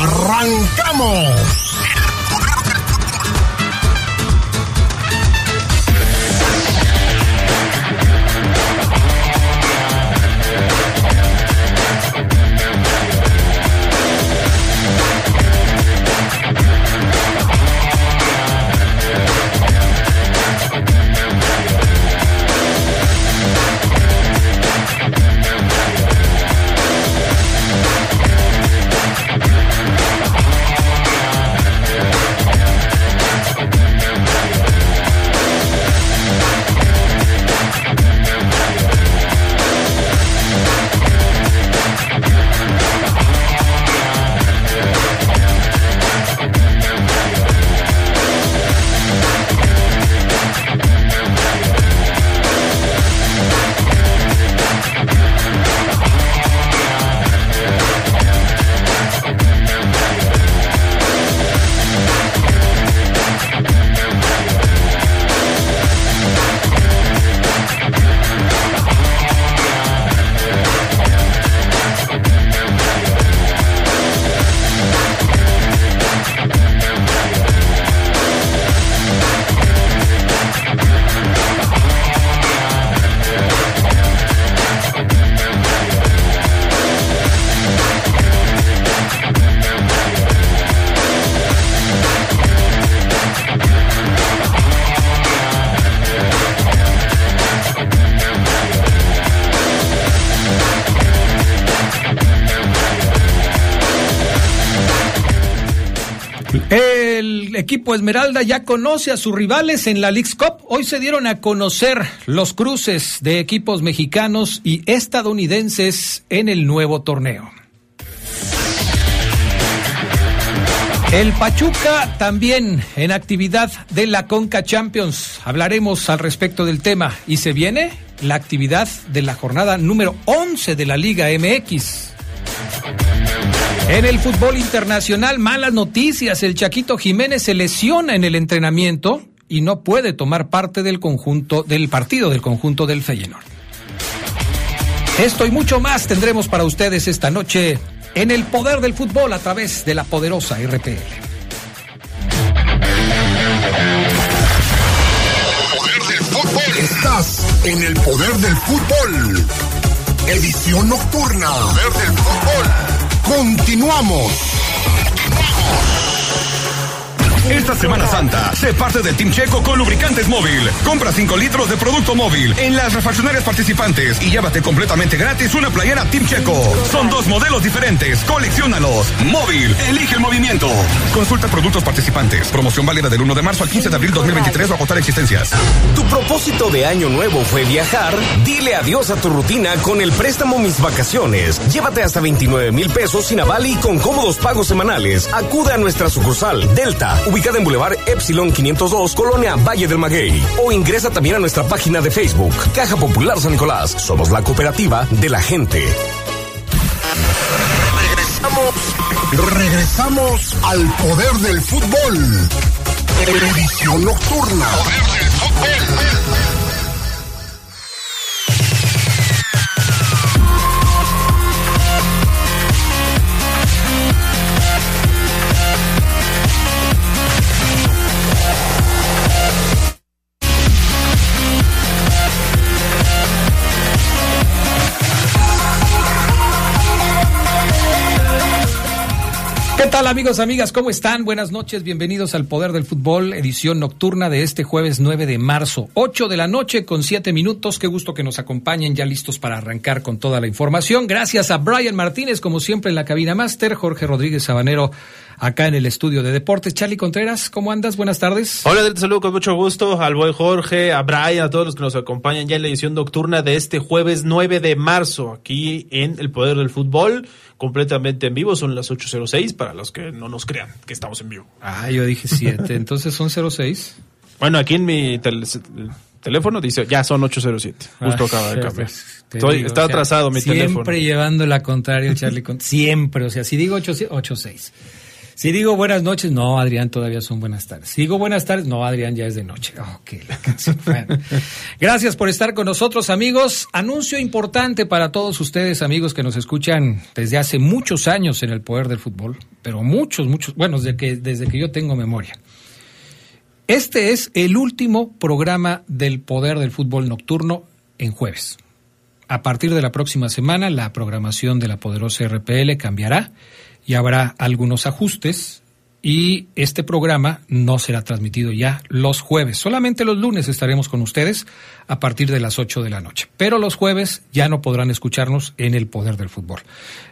¡Arrancamos! Equipo Esmeralda ya conoce a sus rivales en la League's Cup. Hoy se dieron a conocer los cruces de equipos mexicanos y estadounidenses en el nuevo torneo. El Pachuca también en actividad de la Conca Champions. Hablaremos al respecto del tema. Y se viene la actividad de la jornada número 11 de la Liga MX. En el fútbol internacional, malas noticias. El Chaquito Jiménez se lesiona en el entrenamiento y no puede tomar parte del conjunto del partido del conjunto del Feyenoord. Esto y mucho más tendremos para ustedes esta noche en el poder del fútbol a través de la poderosa RPL. Estás en el poder del fútbol. Edición nocturna. Poder del fútbol. Continuamos. Esta Semana Santa, se parte del Team Checo con lubricantes móvil. Compra 5 litros de producto móvil en las refaccionarias participantes y llévate completamente gratis una playera Team Checo. Son dos modelos diferentes, coleccionalos. Móvil, elige el movimiento. Consulta productos participantes. Promoción válida del 1 de marzo al 15 de abril 2023 o agotar existencias. ¿Tu propósito de año nuevo fue viajar? Dile adiós a tu rutina con el préstamo Mis Vacaciones. Llévate hasta 29 mil pesos sin aval y con cómodos pagos semanales. Acude a nuestra sucursal Delta, ubicada en Boulevard Epsilon 502, Colonia Valle del Maguey. O ingresa también a nuestra página de Facebook, Caja Popular San Nicolás. Somos la cooperativa de la gente. Regresamos, regresamos al poder del fútbol. Edición nocturna. Poder del fútbol. Tal amigos, amigas? ¿Cómo están? Buenas noches, bienvenidos al Poder del Fútbol, edición nocturna de este jueves 9 de marzo, 8 de la noche con 7 minutos. Qué gusto que nos acompañen, ya listos para arrancar con toda la información. Gracias a Brian Martínez, como siempre en la cabina máster, Jorge Rodríguez Sabanero acá en el estudio de deportes. Charlie Contreras, ¿cómo andas? Buenas tardes. Hola, te saludo con mucho gusto al buen Jorge, a Brian, a todos los que nos acompañan ya en la edición nocturna de este jueves 9 de marzo, aquí en El Poder del Fútbol, completamente en vivo, son las 8.06 para los que no nos crean que estamos en vivo. Ah, yo dije 7, entonces son 06. Bueno, aquí en mi teléfono dice, ya son 807. Justo acaba de cambiar. Estoy, está atrasado mi siempre teléfono. Siempre llevando la contraria, Charlie. siempre, o sea, si digo 86. Si digo buenas noches, no, Adrián, todavía son buenas tardes. Si digo buenas tardes, no, Adrián, ya es de noche. Ok, la canción. Gracias por estar con nosotros, amigos. Anuncio importante para todos ustedes, amigos, que nos escuchan desde hace muchos años en el poder del fútbol, pero muchos, muchos, bueno, desde que, desde que yo tengo memoria. Este es el último programa del Poder del Fútbol Nocturno en jueves. A partir de la próxima semana, la programación de la poderosa RPL cambiará y habrá algunos ajustes y este programa no será transmitido ya los jueves. Solamente los lunes estaremos con ustedes a partir de las 8 de la noche. Pero los jueves ya no podrán escucharnos en el poder del fútbol.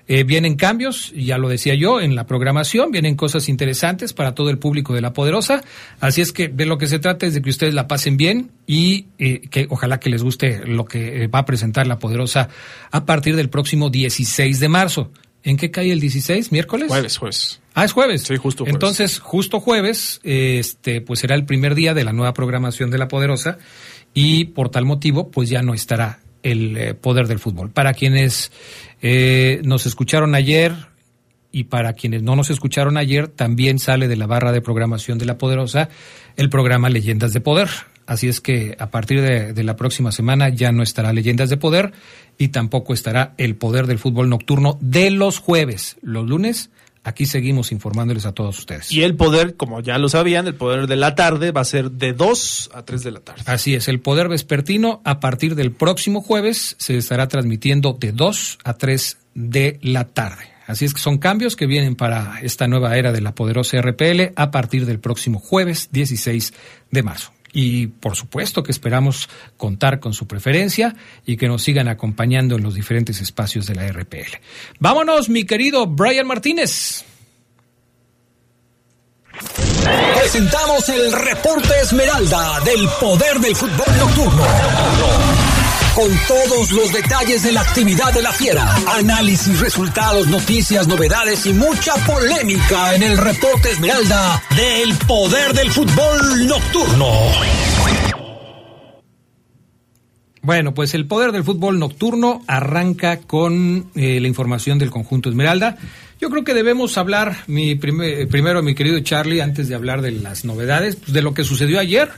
Eh, vienen cambios, ya lo decía yo, en la programación, vienen cosas interesantes para todo el público de La Poderosa. Así es que de lo que se trata es de que ustedes la pasen bien y eh, que ojalá que les guste lo que eh, va a presentar La Poderosa a partir del próximo 16 de marzo. ¿En qué cae el 16? ¿Miércoles? Jueves, jueves. Ah, es jueves. Sí, justo jueves. Entonces, justo jueves, este, pues será el primer día de la nueva programación de La Poderosa y por tal motivo, pues ya no estará el eh, poder del fútbol. Para quienes eh, nos escucharon ayer y para quienes no nos escucharon ayer, también sale de la barra de programación de La Poderosa el programa Leyendas de Poder. Así es que a partir de, de, la próxima semana ya no estará Leyendas de Poder y tampoco estará el Poder del Fútbol Nocturno de los jueves. Los lunes aquí seguimos informándoles a todos ustedes. Y el poder, como ya lo sabían, el poder de la tarde va a ser de 2 a 3 de la tarde. Así es, el poder vespertino a partir del próximo jueves se estará transmitiendo de 2 a 3 de la tarde. Así es que son cambios que vienen para esta nueva era de la poderosa RPL a partir del próximo jueves 16 de marzo. Y por supuesto que esperamos contar con su preferencia y que nos sigan acompañando en los diferentes espacios de la RPL. Vámonos, mi querido Brian Martínez. Presentamos el reporte Esmeralda del poder del fútbol nocturno con todos los detalles de la actividad de la fiera. Análisis, resultados, noticias, novedades y mucha polémica en el reporte Esmeralda del poder del fútbol nocturno. Bueno, pues el poder del fútbol nocturno arranca con eh, la información del conjunto Esmeralda. Yo creo que debemos hablar, mi primer, primero, mi querido Charlie, antes de hablar de las novedades, pues de lo que sucedió ayer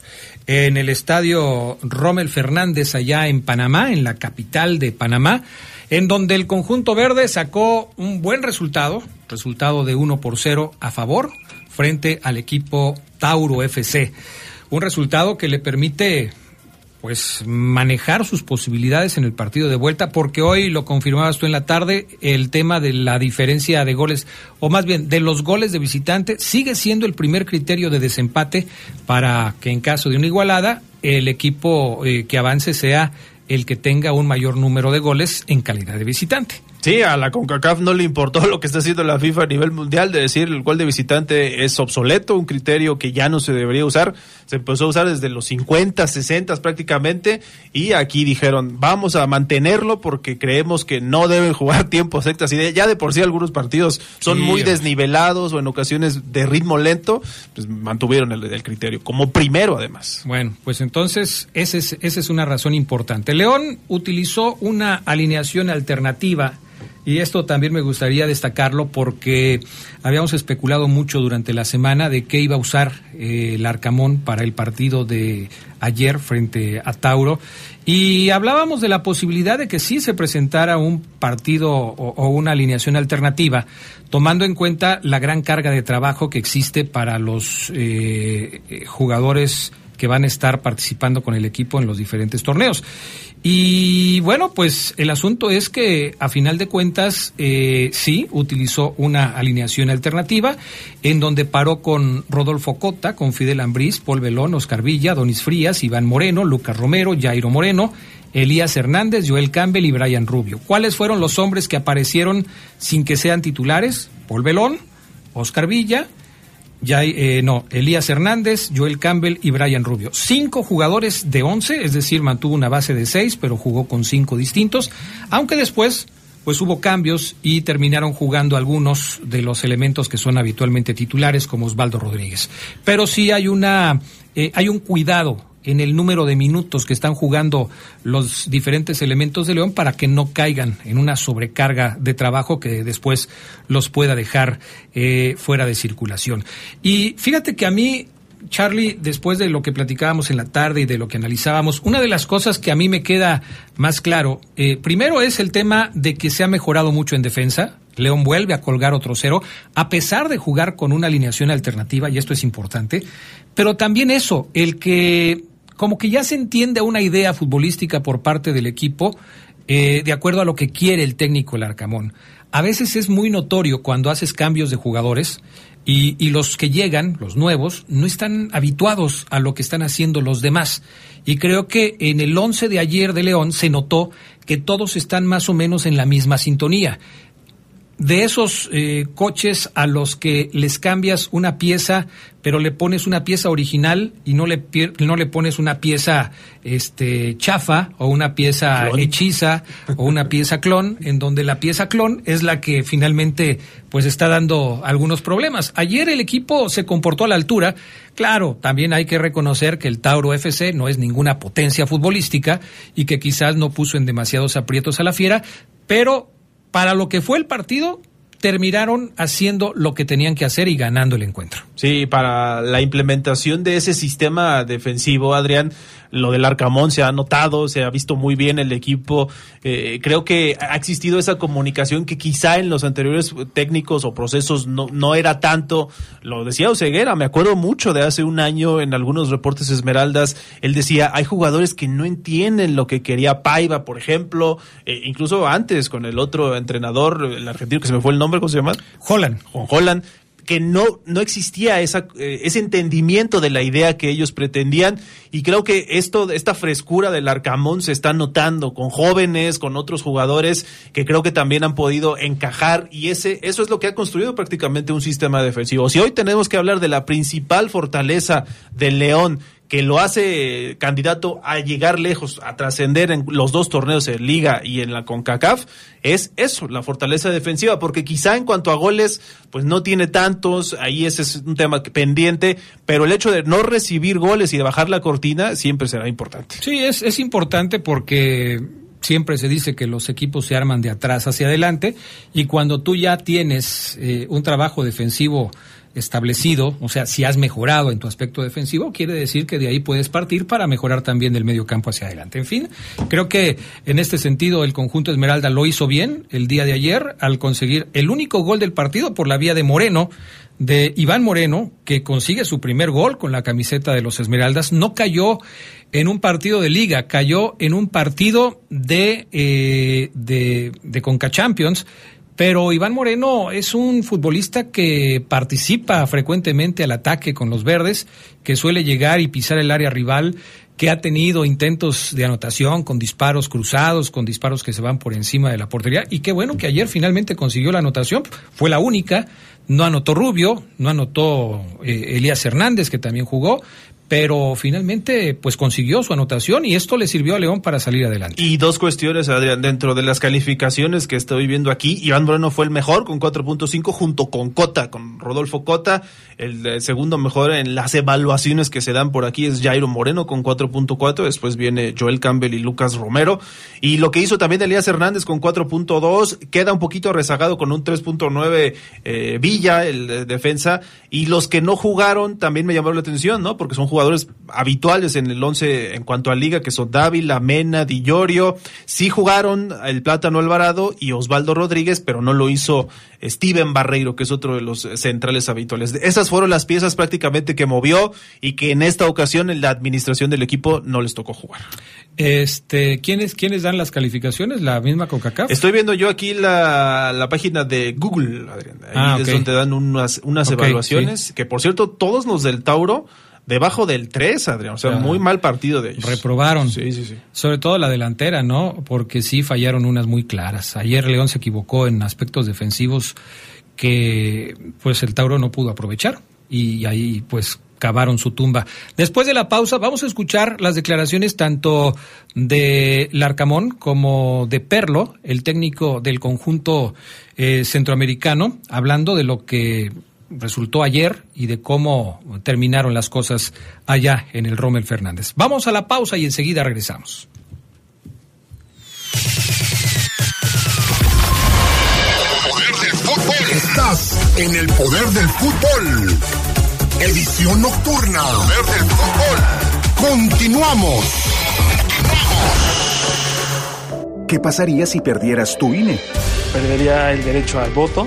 en el estadio Rommel Fernández allá en Panamá, en la capital de Panamá, en donde el conjunto verde sacó un buen resultado, resultado de 1 por 0 a favor frente al equipo Tauro FC. Un resultado que le permite pues manejar sus posibilidades en el partido de vuelta, porque hoy lo confirmabas tú en la tarde, el tema de la diferencia de goles, o más bien de los goles de visitante, sigue siendo el primer criterio de desempate para que en caso de una igualada, el equipo eh, que avance sea el que tenga un mayor número de goles en calidad de visitante. Sí, a la CONCACAF no le importó lo que está haciendo la FIFA a nivel mundial de decir el gol de visitante es obsoleto, un criterio que ya no se debería usar. Se empezó a usar desde los 50, 60 prácticamente y aquí dijeron vamos a mantenerlo porque creemos que no deben jugar tiempos extras y ya de por sí algunos partidos son sí, muy desnivelados o en ocasiones de ritmo lento, pues mantuvieron el, el criterio como primero además. Bueno, pues entonces esa es, esa es una razón importante. León utilizó una alineación alternativa y esto también me gustaría destacarlo porque habíamos especulado mucho durante la semana de qué iba a usar eh, el Arcamón para el partido de ayer frente a Tauro. Y hablábamos de la posibilidad de que sí se presentara un partido o, o una alineación alternativa, tomando en cuenta la gran carga de trabajo que existe para los eh, jugadores que van a estar participando con el equipo en los diferentes torneos. Y bueno, pues el asunto es que a final de cuentas eh, sí utilizó una alineación alternativa en donde paró con Rodolfo Cota, con Fidel Ambriz, Paul Belón, Oscar Villa, Donis Frías, Iván Moreno, Lucas Romero, Jairo Moreno, Elías Hernández, Joel Campbell y Brian Rubio. ¿Cuáles fueron los hombres que aparecieron sin que sean titulares? Paul Belón, Oscar Villa, ya, eh, no, Elías Hernández, Joel Campbell y Brian Rubio. Cinco jugadores de once, es decir, mantuvo una base de seis, pero jugó con cinco distintos, aunque después pues hubo cambios y terminaron jugando algunos de los elementos que son habitualmente titulares, como Osvaldo Rodríguez. Pero sí hay una, eh, hay un cuidado en el número de minutos que están jugando los diferentes elementos de León para que no caigan en una sobrecarga de trabajo que después los pueda dejar eh, fuera de circulación. Y fíjate que a mí Charlie, después de lo que platicábamos en la tarde y de lo que analizábamos, una de las cosas que a mí me queda más claro, eh, primero es el tema de que se ha mejorado mucho en defensa. León vuelve a colgar otro cero, a pesar de jugar con una alineación alternativa, y esto es importante, pero también eso, el que como que ya se entiende una idea futbolística por parte del equipo eh, de acuerdo a lo que quiere el técnico el Arcamón. A veces es muy notorio cuando haces cambios de jugadores y, y, los que llegan, los nuevos, no están habituados a lo que están haciendo los demás. Y creo que en el 11 de ayer de León se notó que todos están más o menos en la misma sintonía de esos eh, coches a los que les cambias una pieza, pero le pones una pieza original y no le no le pones una pieza este chafa o una pieza hechiza o una pieza clon, en donde la pieza clon es la que finalmente pues está dando algunos problemas. Ayer el equipo se comportó a la altura. Claro, también hay que reconocer que el Tauro FC no es ninguna potencia futbolística y que quizás no puso en demasiados aprietos a la fiera, pero para lo que fue el partido, terminaron haciendo lo que tenían que hacer y ganando el encuentro. Sí, para la implementación de ese sistema defensivo, Adrián, lo del Arcamón se ha notado, se ha visto muy bien el equipo. Eh, creo que ha existido esa comunicación que quizá en los anteriores técnicos o procesos no, no era tanto. Lo decía Oseguera, me acuerdo mucho de hace un año en algunos reportes Esmeraldas, él decía, hay jugadores que no entienden lo que quería Paiva, por ejemplo, eh, incluso antes con el otro entrenador, el argentino que se me fue el nombre, ¿cómo se llama? Holland. Con Holland que no, no existía esa, eh, ese entendimiento de la idea que ellos pretendían y creo que esto, esta frescura del Arcamón se está notando con jóvenes, con otros jugadores que creo que también han podido encajar y ese, eso es lo que ha construido prácticamente un sistema defensivo. Si hoy tenemos que hablar de la principal fortaleza del León, que lo hace candidato a llegar lejos, a trascender en los dos torneos en Liga y en la CONCACAF, es eso, la fortaleza defensiva, porque quizá en cuanto a goles, pues no tiene tantos, ahí ese es un tema pendiente, pero el hecho de no recibir goles y de bajar la cortina siempre será importante. Sí, es, es importante porque siempre se dice que los equipos se arman de atrás hacia adelante y cuando tú ya tienes eh, un trabajo defensivo establecido, o sea, si has mejorado en tu aspecto defensivo, quiere decir que de ahí puedes partir para mejorar también del medio campo hacia adelante. En fin, creo que en este sentido el conjunto Esmeralda lo hizo bien el día de ayer al conseguir el único gol del partido por la vía de Moreno, de Iván Moreno, que consigue su primer gol con la camiseta de los Esmeraldas. No cayó en un partido de liga, cayó en un partido de, eh, de, de Conca Champions pero Iván Moreno es un futbolista que participa frecuentemente al ataque con los verdes, que suele llegar y pisar el área rival, que ha tenido intentos de anotación con disparos cruzados, con disparos que se van por encima de la portería. Y qué bueno que ayer finalmente consiguió la anotación. Fue la única. No anotó Rubio, no anotó eh, Elías Hernández, que también jugó, pero finalmente pues consiguió su anotación y esto le sirvió a León para salir adelante. Y dos cuestiones, Adrián, dentro de las calificaciones que estoy viendo aquí, Iván Moreno fue el mejor con 4.5 junto con Cota, con Rodolfo Cota, el, segundo mejor en las evaluaciones que se dan por aquí es Jairo Moreno con 4.4, después viene Joel Campbell y Lucas Romero, y lo que hizo también Elías Hernández con 4.2, queda un poquito rezagado con un 3.9 eh, Villa, el defensa, y los que no jugaron también me llamaron la atención, ¿no? Porque son jugadores jugadores habituales en el 11 en cuanto a liga, que son Dávila, Mena, Di Llorio. Sí jugaron el Plátano Alvarado y Osvaldo Rodríguez, pero no lo hizo Steven Barreiro, que es otro de los centrales habituales. Esas fueron las piezas prácticamente que movió y que en esta ocasión en la administración del equipo no les tocó jugar. Este, ¿quiénes, ¿Quiénes dan las calificaciones? ¿La misma CONCACAF? Estoy viendo yo aquí la, la página de Google, Adrián. Ahí ah, es donde dan unas, unas evaluaciones, que por cierto, todos los del Tauro debajo del 3, Adrián. O sea, muy mal partido de ellos. Reprobaron. Sí, sí, sí. Sobre todo la delantera, ¿no? Porque sí fallaron unas muy claras. Ayer León se equivocó en aspectos defensivos que pues el Tauro no pudo aprovechar y ahí pues cavaron su tumba. Después de la pausa vamos a escuchar las declaraciones tanto de Larcamón como de Perlo, el técnico del conjunto eh, centroamericano, hablando de lo que resultó ayer y de cómo terminaron las cosas allá en el Rommel Fernández. Vamos a la pausa y enseguida regresamos. Estás en el poder del fútbol. Edición nocturna. Poder del fútbol. Continuamos. ¿Qué pasaría si perdieras tu INE? Perdería el derecho al voto.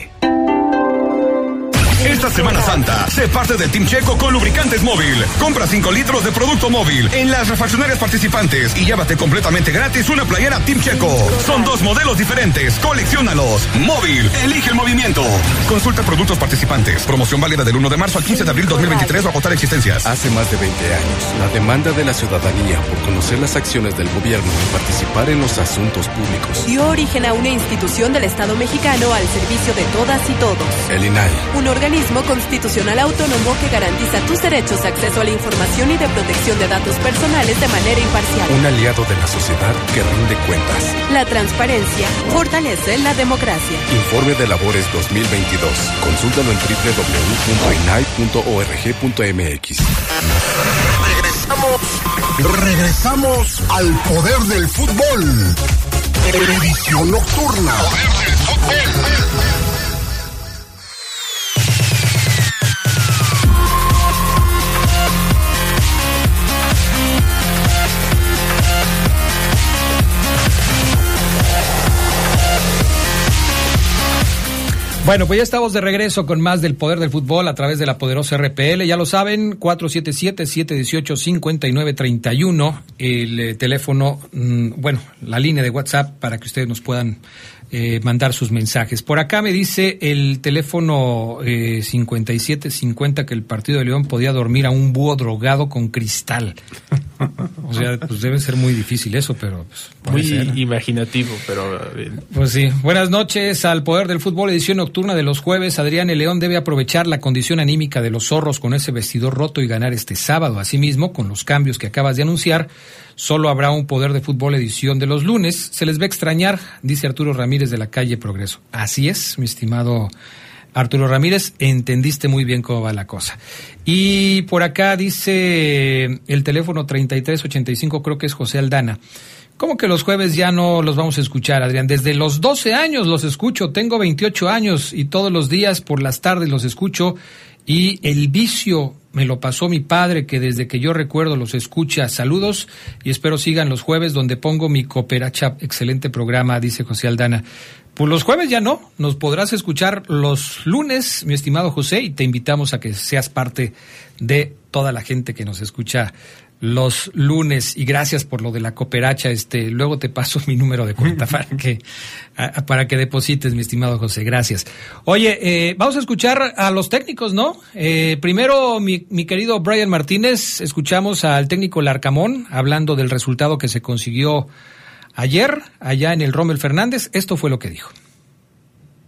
Esta Semana Santa, sé parte del Team Checo con lubricantes móvil. Compra 5 litros de producto móvil en las refaccionarias participantes y llévate completamente gratis una playera Team Checo. Son dos modelos diferentes, coleccionalos. Móvil, elige el movimiento. Consulta productos participantes. Promoción válida del 1 de marzo al 15 de abril 2023 o agotar existencias. Hace más de 20 años, la demanda de la ciudadanía por conocer las acciones del gobierno y participar en los asuntos públicos dio origen a una institución del Estado mexicano al servicio de todas y todos. El INAI. Un organismo constitucional autónomo que garantiza tus derechos a acceso a la información y de protección de datos personales de manera imparcial. Un aliado de la sociedad que rinde cuentas. La transparencia fortalece la democracia. Informe de labores 2022. Consúltalo en www.inai.org.mx. Regresamos, regresamos al poder del fútbol. Edición nocturna. Poder del fútbol. Bueno, pues ya estamos de regreso con más del poder del fútbol a través de la poderosa RPL. Ya lo saben, 477-718-5931, el eh, teléfono, mm, bueno, la línea de WhatsApp para que ustedes nos puedan eh, mandar sus mensajes. Por acá me dice el teléfono eh, 5750 que el partido de León podía dormir a un búho drogado con cristal. O sea, pues debe ser muy difícil eso, pero pues, muy ser. imaginativo, pero pues sí. Buenas noches al Poder del Fútbol edición nocturna de los jueves. Adrián el León debe aprovechar la condición anímica de los zorros con ese vestidor roto y ganar este sábado. Asimismo, con los cambios que acabas de anunciar, solo habrá un Poder de Fútbol edición de los lunes. Se les va a extrañar, dice Arturo Ramírez de la calle Progreso. Así es, mi estimado Arturo Ramírez, entendiste muy bien cómo va la cosa. Y por acá dice el teléfono 3385, creo que es José Aldana. ¿Cómo que los jueves ya no los vamos a escuchar, Adrián? Desde los 12 años los escucho, tengo 28 años y todos los días por las tardes los escucho y el vicio me lo pasó mi padre que desde que yo recuerdo los escucha. Saludos y espero sigan los jueves donde pongo mi cooperacha. Excelente programa, dice José Aldana. Pues los jueves ya no, nos podrás escuchar los lunes, mi estimado José, y te invitamos a que seas parte de toda la gente que nos escucha los lunes y gracias por lo de la cooperacha. Este, luego te paso mi número de cuenta para que para que deposites, mi estimado José. Gracias. Oye, eh, vamos a escuchar a los técnicos, ¿no? Eh, primero, mi, mi querido Brian Martínez, escuchamos al técnico Larcamón hablando del resultado que se consiguió ayer allá en el Rommel Fernández. Esto fue lo que dijo.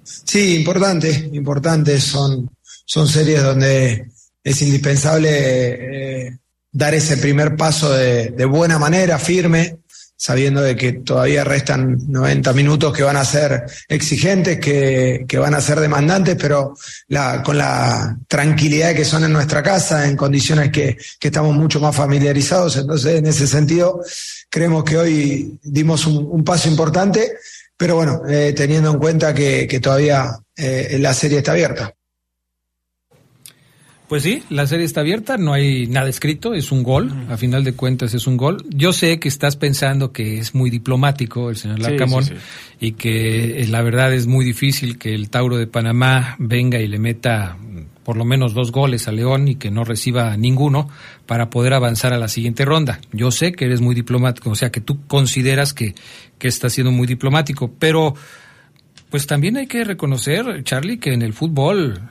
Sí, importante, importante. Son, son series donde es indispensable eh, dar ese primer paso de, buena manera, firme, sabiendo de que todavía restan 90 minutos que van a ser exigentes, que, van a ser demandantes, pero con la tranquilidad que son en nuestra casa, en condiciones que, estamos mucho más familiarizados. Entonces, en ese sentido, creemos que hoy dimos un, paso importante, pero bueno, eh, teniendo en cuenta que, que todavía eh, la serie está abierta. Pues sí, la serie está abierta, no hay nada escrito, es un gol, a final de cuentas es un gol. Yo sé que estás pensando que es muy diplomático el señor Larcamón sí, sí, sí. y que la verdad es muy difícil que el Tauro de Panamá venga y le meta por lo menos dos goles a León y que no reciba ninguno para poder avanzar a la siguiente ronda. Yo sé que eres muy diplomático, o sea que tú consideras que, que está siendo muy diplomático, pero pues también hay que reconocer, Charlie, que en el fútbol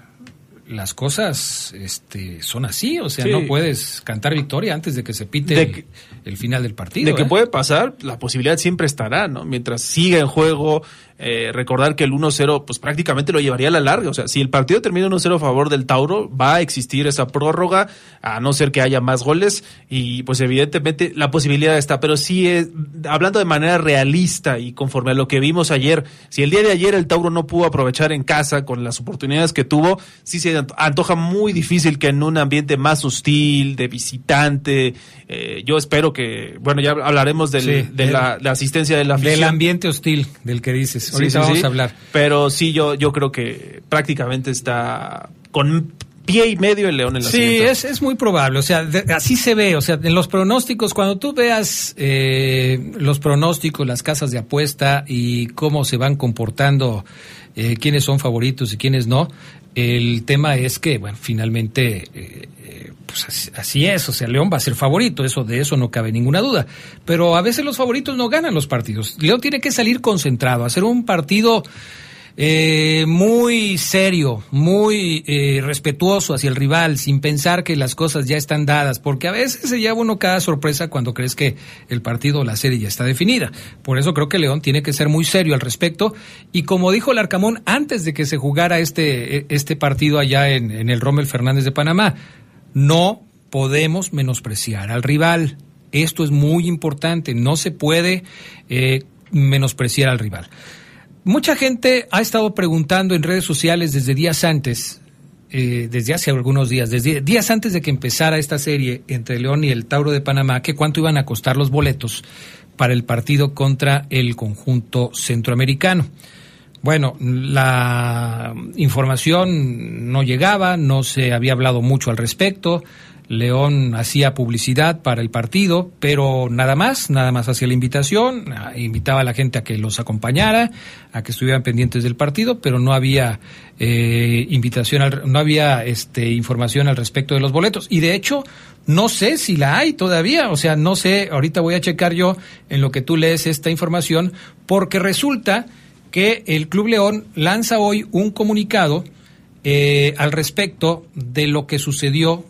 las cosas este, son así, o sea, Sí. no puedes cantar victoria antes de que se pite De el, que- el final del partido. De que ¿eh? puede pasar, la posibilidad siempre estará, ¿no? Mientras siga en juego, eh, recordar que el 1-0 pues prácticamente lo llevaría a la larga. O sea, si el partido termina 1-0 a favor del Tauro, va a existir esa prórroga, a no ser que haya más goles y pues evidentemente la posibilidad está. Pero sí, es, hablando de manera realista y conforme a lo que vimos ayer, si el día de ayer el Tauro no pudo aprovechar en casa con las oportunidades que tuvo, sí se anto- antoja muy difícil que en un ambiente más hostil, de visitante, eh, yo espero que, bueno, ya hablaremos del- Sí, de la asistencia de la afición. Del ambiente hostil del que dices. Sí, Ahorita sí, vamos sí. a hablar. Pero sí, yo, yo creo que prácticamente está con pie y medio el León en la Sí, es, es muy probable, o sea, de- así se ve, o sea, en los pronósticos, cuando tú veas eh, los pronósticos, las casas de apuesta y cómo se van comportando, eh, quiénes son favoritos y quiénes no, el tema es que, bueno, finalmente, eh, eh, pues así, es, o sea, León va a ser favorito, eso de eso no cabe ninguna duda, pero a veces los favoritos no ganan los partidos. León tiene que salir concentrado, hacer un partido eh, muy serio, muy eh, respetuoso hacia el rival, sin pensar que las cosas ya están dadas, porque a veces se lleva uno cada sorpresa cuando crees que el partido o la serie ya está definida. Por eso creo que León tiene que ser muy serio al respecto. Y como dijo el Arcamón antes de que se jugara este, este partido allá en, en el Rommel Fernández de Panamá, no podemos menospreciar al rival. Esto es muy importante, no se puede eh, menospreciar al rival. Mucha gente ha estado preguntando en redes sociales desde días antes, eh, desde hace algunos días, desde días antes de que empezara esta serie entre León y el Tauro de Panamá, que cuánto iban a costar los boletos para el partido contra el conjunto centroamericano. Bueno, la información no llegaba, no se había hablado mucho al respecto. León hacía publicidad para el partido, pero nada más, nada más hacía la invitación, ah, invitaba a la gente a que los acompañara, a que estuvieran pendientes del partido, pero no había eh, invitación, al- no había este, información al respecto de los boletos. Y de hecho, no sé si la hay todavía, o sea, no sé, ahorita voy a checar yo en lo que tú lees esta información, porque resulta que el Club León lanza hoy un comunicado eh, al respecto de lo que sucedió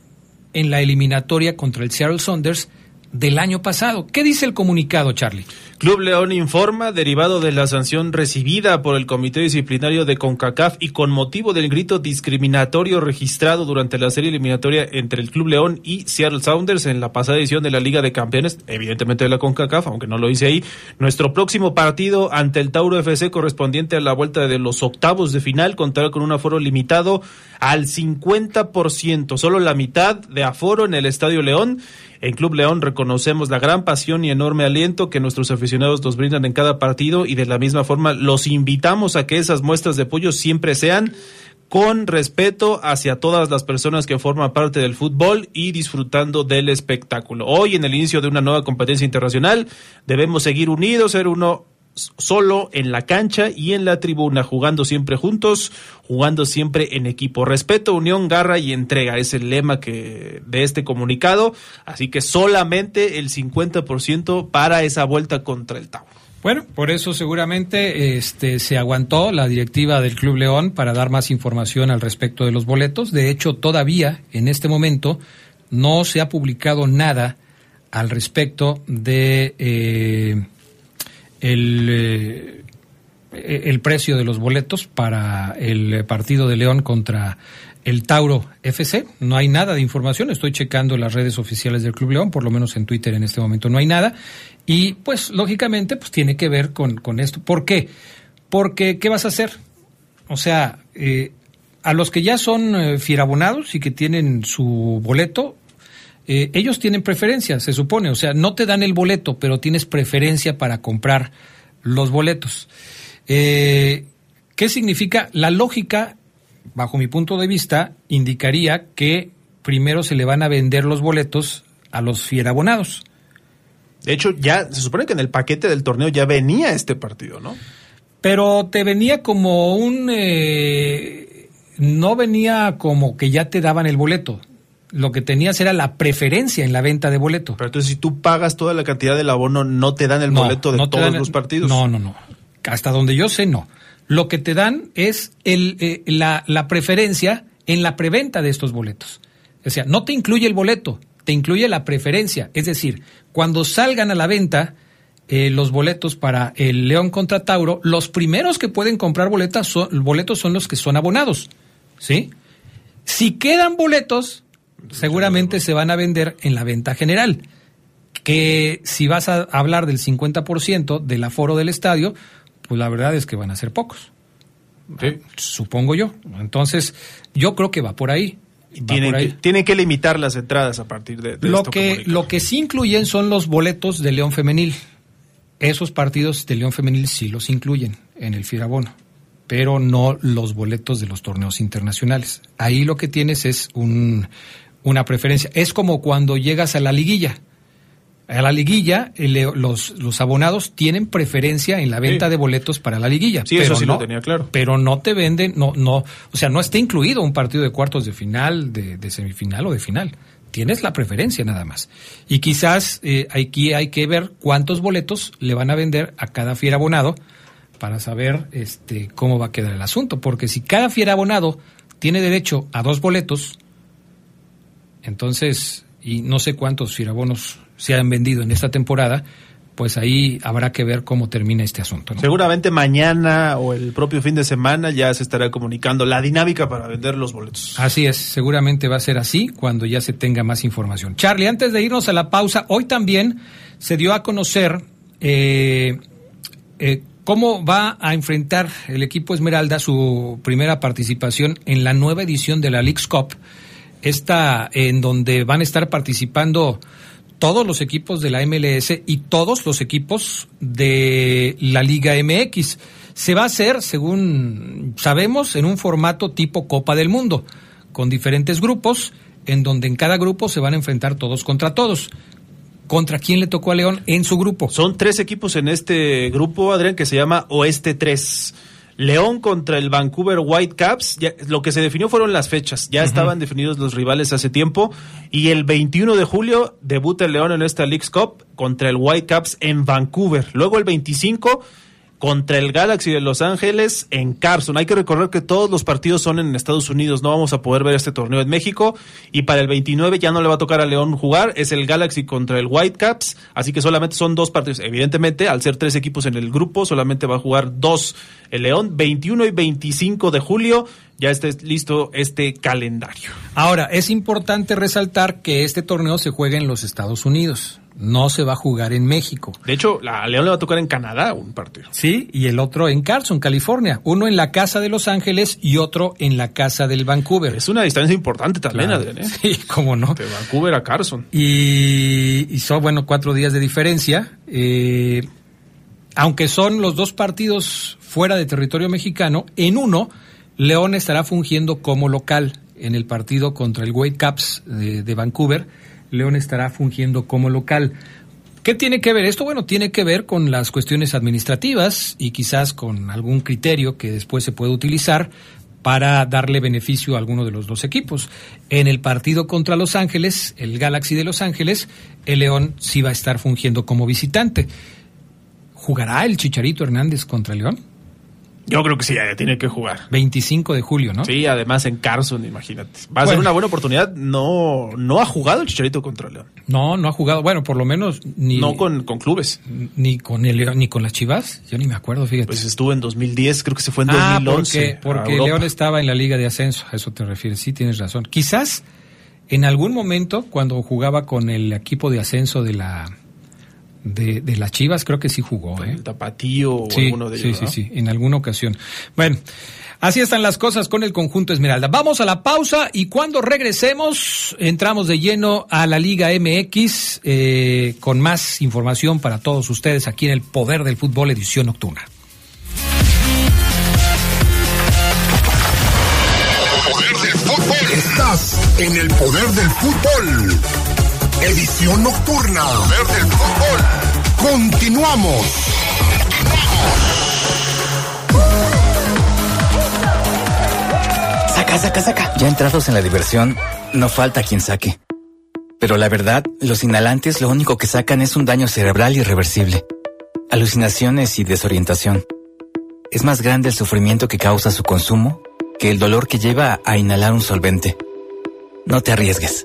en la eliminatoria contra el Seattle Saunders del año pasado. ¿Qué dice el comunicado, Charlie? Club León informa, derivado de la sanción recibida por el Comité Disciplinario de CONCACAF y con motivo del grito discriminatorio registrado durante la serie eliminatoria entre el Club León y Seattle Sounders en la pasada edición de la Liga de Campeones, evidentemente de la CONCACAF, aunque no lo hice ahí, nuestro próximo partido ante el Tauro FC correspondiente a la vuelta de los octavos de final contará con un aforo limitado al 50%, solo la mitad de aforo en el Estadio León. En Club León reconocemos la gran pasión y enorme aliento que nuestros aficionados nos brindan en cada partido y de la misma forma los invitamos a que esas muestras de apoyo siempre sean con respeto hacia todas las personas que forman parte del fútbol y disfrutando del espectáculo. Hoy, en el inicio de una nueva competencia internacional, debemos seguir unidos, ser uno solo en la cancha y en la tribuna, jugando siempre juntos, jugando siempre en equipo. Respeto, unión, garra y entrega es el lema que de este comunicado, así que solamente el 50% para esa vuelta contra el Tauro. Bueno, por eso seguramente este, se aguantó la directiva del Club León para dar más información al respecto de los boletos. De hecho, todavía en este momento no se ha publicado nada al respecto de eh, el, eh, el precio de los boletos para el partido de León contra el Tauro FC. No hay nada de información. Estoy checando las redes oficiales del Club León, por lo menos en Twitter en este momento no hay nada. Y pues lógicamente pues tiene que ver con, con esto. ¿Por qué? Porque ¿qué vas a hacer? O sea, eh, a los que ya son eh, fierabonados y que tienen su boleto, eh, ellos tienen preferencia, se supone. O sea, no te dan el boleto, pero tienes preferencia para comprar los boletos. Eh, ¿Qué significa? La lógica, bajo mi punto de vista, indicaría que primero se le van a vender los boletos a los fierabonados. De hecho, ya se supone que en el paquete del torneo ya venía este partido, ¿no? Pero te venía como un... eh, no venía como que ya te daban el boleto. Lo que tenías era la preferencia en la venta de boleto. Pero entonces si tú pagas toda la cantidad del abono, ¿no te dan el No, boleto de no todos los partidos? No, no, no. Hasta donde yo sé, no. Lo que te dan es el, eh, la, la preferencia en la preventa de estos boletos. O sea, no te incluye el boleto, te incluye la preferencia. Es decir, cuando salgan a la venta eh, los boletos para el León contra Tauro, los primeros que pueden comprar boletas son, boletos son los que son abonados. ¿Sí? Si quedan boletos, seguramente se van a vender en la venta general. Que si vas a hablar del 50% del aforo del estadio, pues la verdad es que van a ser pocos. Supongo yo. Entonces, yo creo que va por ahí. Va Tienen por ahí. que, tienen que limitar las entradas a partir de, de Lo esto que, lo que sí incluyen son los boletos de León Femenil. Esos partidos de León Femenil sí los incluyen en el Firabono, pero no los boletos de los torneos internacionales. Ahí lo que tienes es un, una preferencia. Es como cuando llegas a la liguilla. A la liguilla, el- los, los abonados tienen preferencia en la venta Sí. de boletos para la liguilla. Sí, eso pero sí lo no- tenía claro. Pero no te venden, no, no, o sea, no está incluido un partido de cuartos de final, de, de semifinal o de final. Tienes la preferencia nada más. Y quizás eh, aquí hay que ver cuántos boletos le van a vender a cada fiera abonado para saber este, cómo va a quedar el asunto. Porque si cada fiera abonado tiene derecho a dos boletos, entonces, y no sé cuántos fierabonos se han vendido en esta temporada, pues ahí habrá que ver cómo termina este asunto. ¿no? Seguramente mañana o el propio fin de semana ya se estará comunicando la dinámica para vender los boletos. Así es, seguramente va a ser así cuando ya se tenga más información. Charlie, antes de irnos a la pausa, hoy también se dio a conocer eh, eh, cómo va a enfrentar el equipo Esmeralda su primera participación en la nueva edición de la Leagues Cup, esta en donde van a estar participando todos los equipos de la MLS y todos los equipos de la Liga MX. Se va a hacer, según sabemos, en un formato tipo Copa del Mundo, con diferentes grupos, en donde en cada grupo se van a enfrentar todos contra todos. ¿Contra quién le tocó a León en su grupo? Son tres equipos en este grupo, Adrián, que se llama Oeste 3. León contra el Vancouver Whitecaps. Ya, lo que se definió fueron las fechas. Ya estaban definidos los rivales hace tiempo. Y el 21 de julio debuta el León en esta League's Cup contra el Whitecaps en Vancouver. Luego el 25 contra el Galaxy de Los Ángeles en Carson. Hay que recordar que todos los partidos son en Estados Unidos, no vamos a poder ver este torneo en México. Y para el 29 ya no le va a tocar a León jugar, es el Galaxy contra el Whitecaps, así que solamente son dos partidos. Evidentemente, al ser tres equipos en el grupo, solamente va a jugar dos el León, 21 y 25 de julio, ya está listo este calendario. Ahora, es importante resaltar que este torneo se juega en los Estados Unidos, no se va a jugar en México. De hecho, a León le va a tocar en Canadá un partido. Sí, y el otro en Carson, California. Uno en la casa de Los Ángeles y otro en la casa del Vancouver. Es una distancia importante también, Claro. Adrián. ¿eh? Sí, cómo no. De Vancouver a Carson. Y, y son, bueno, cuatro días de diferencia. Eh, aunque son los dos partidos fuera de territorio mexicano, en uno, León estará fungiendo como local. En el partido contra el Whitecaps de, de Vancouver, León estará fungiendo como local. ¿Qué tiene que ver esto? Bueno, tiene que ver con las cuestiones administrativas y quizás con algún criterio que después se puede utilizar para darle beneficio a alguno de los dos equipos. En el partido contra Los Ángeles, el Galaxy de Los Ángeles, el León sí va a estar fungiendo como visitante. ¿Jugará el Chicharito Hernández contra León? Yo creo que sí, ya tiene que jugar. 25 de julio, ¿no? Sí, además en Carson, imagínate. Va a ser una buena oportunidad. No, no ha jugado el Chicharito contra León. No, no ha jugado. Bueno, por lo menos ni, No con, con clubes. ni con el León, ni con las Chivas. Yo ni me acuerdo, fíjate. Pues estuvo en 2010, creo que se fue en ah, 2011. porque, porque. León estaba en la Liga de Ascenso, a eso te refieres. Sí, tienes razón. Quizás en algún momento, cuando jugaba con el equipo de ascenso de la de, de las Chivas, creo que sí jugó. ¿eh? El Tapatío o Sí, alguno de ellos. sí, ¿no? sí, sí, en alguna ocasión. Bueno, así están las cosas con el conjunto Esmeralda. Vamos a la pausa y cuando regresemos entramos de lleno a la Liga MX eh, con más información para todos ustedes aquí en el Poder del Fútbol edición nocturna. Poder del fútbol. Estás en el poder del fútbol. Edición nocturna. Del fútbol. Continuamos. Saca, saca, saca. Ya entrados en la diversión, no falta quien saque. Pero la verdad, los inhalantes lo único que sacan es un daño cerebral irreversible. Alucinaciones y desorientación. Es más grande el sufrimiento que causa su consumo que el dolor que lleva a inhalar un solvente. No te arriesgues.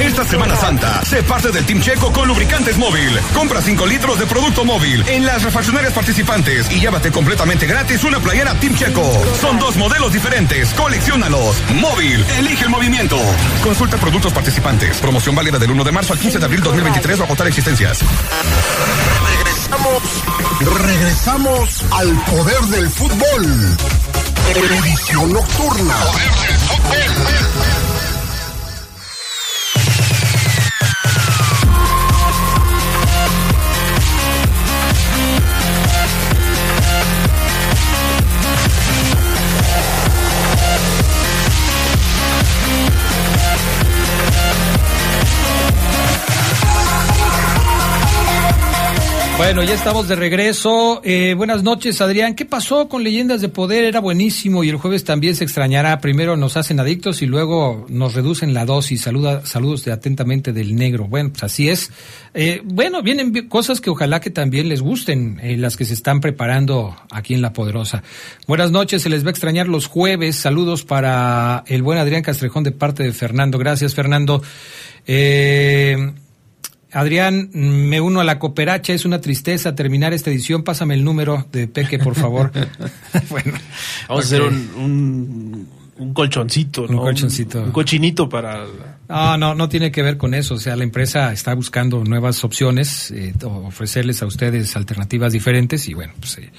Esta Semana Santa, sé parte del Team Checo con lubricantes móvil. Compra 5 litros de producto móvil en las refaccionarias participantes y llévate completamente gratis una playera Team Checo. Son dos modelos diferentes, coleccionalos. Móvil, elige el movimiento. Consulta productos participantes. Promoción válida del 1 de marzo al 15 de abril 2023 o agotar existencias. Regresamos, regresamos al poder del fútbol. Edición nocturna. Poder del fútbol. Bueno, ya estamos de regreso. Eh, buenas noches, Adrián. ¿Qué pasó con Leyendas de Poder? Era buenísimo y el jueves también se extrañará. Primero nos hacen adictos y luego nos reducen la dosis. Saluda, saludos de atentamente del negro. Bueno, pues así es. Eh, bueno, vienen cosas que ojalá que también les gusten, eh, las que se están preparando aquí en La Poderosa. Buenas noches, se les va a extrañar los jueves. Saludos para el buen Adrián Castrejón de parte de Fernando. Gracias, Fernando. Eh, Adrián, me uno a la cooperacha, es una tristeza terminar esta edición. Pásame el número de Peque, por favor. bueno, vamos a hacer un, un, colchoncito, ¿no? Un colchoncito. Un, cochinito para no, no, no tiene que ver con eso. O sea, la empresa está buscando nuevas opciones, eh, ofrecerles a ustedes alternativas diferentes y bueno, pues eh,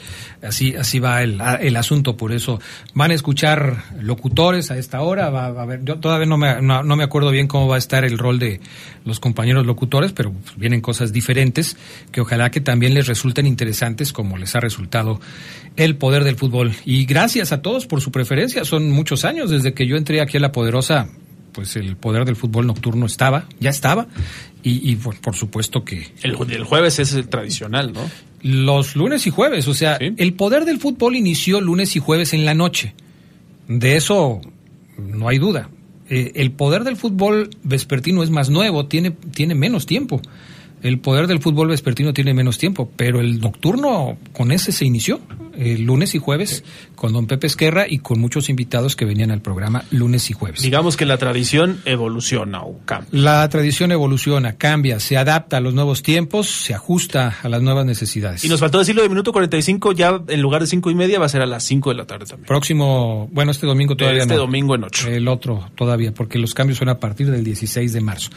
así, así va el, el, asunto. Por eso van a escuchar locutores a esta hora. Va, a ver, yo todavía no me, no, me acuerdo bien cómo va a estar el rol de los compañeros locutores, pero vienen cosas diferentes que ojalá que también les resulten interesantes como les ha resultado el poder del fútbol. Y gracias a todos por su preferencia. Son muchos años desde que yo entré aquí a La Poderosa pues el poder del fútbol nocturno estaba, ya estaba, y, por, supuesto que... El, jueves es el tradicional, ¿no? Los lunes y jueves, o sea, el poder del fútbol inició lunes y jueves en la noche. De eso no hay duda. Eh, el poder del fútbol vespertino es más nuevo, tiene, tiene menos tiempo. El poder del fútbol vespertino tiene menos tiempo, pero el nocturno con ese se inició el lunes y jueves con don Pepe Esquerra y con muchos invitados que venían al programa lunes y jueves. Digamos que la tradición evoluciona o cambia. La tradición evoluciona, cambia, se adapta a los nuevos tiempos, se ajusta a las nuevas necesidades. Y nos faltó decirlo de minuto 45, ya en lugar de cinco y media va a ser a las 5 de la tarde también. Próximo, bueno, este domingo todavía este domingo en 8. El otro todavía, porque los cambios son a partir del 16 de marzo.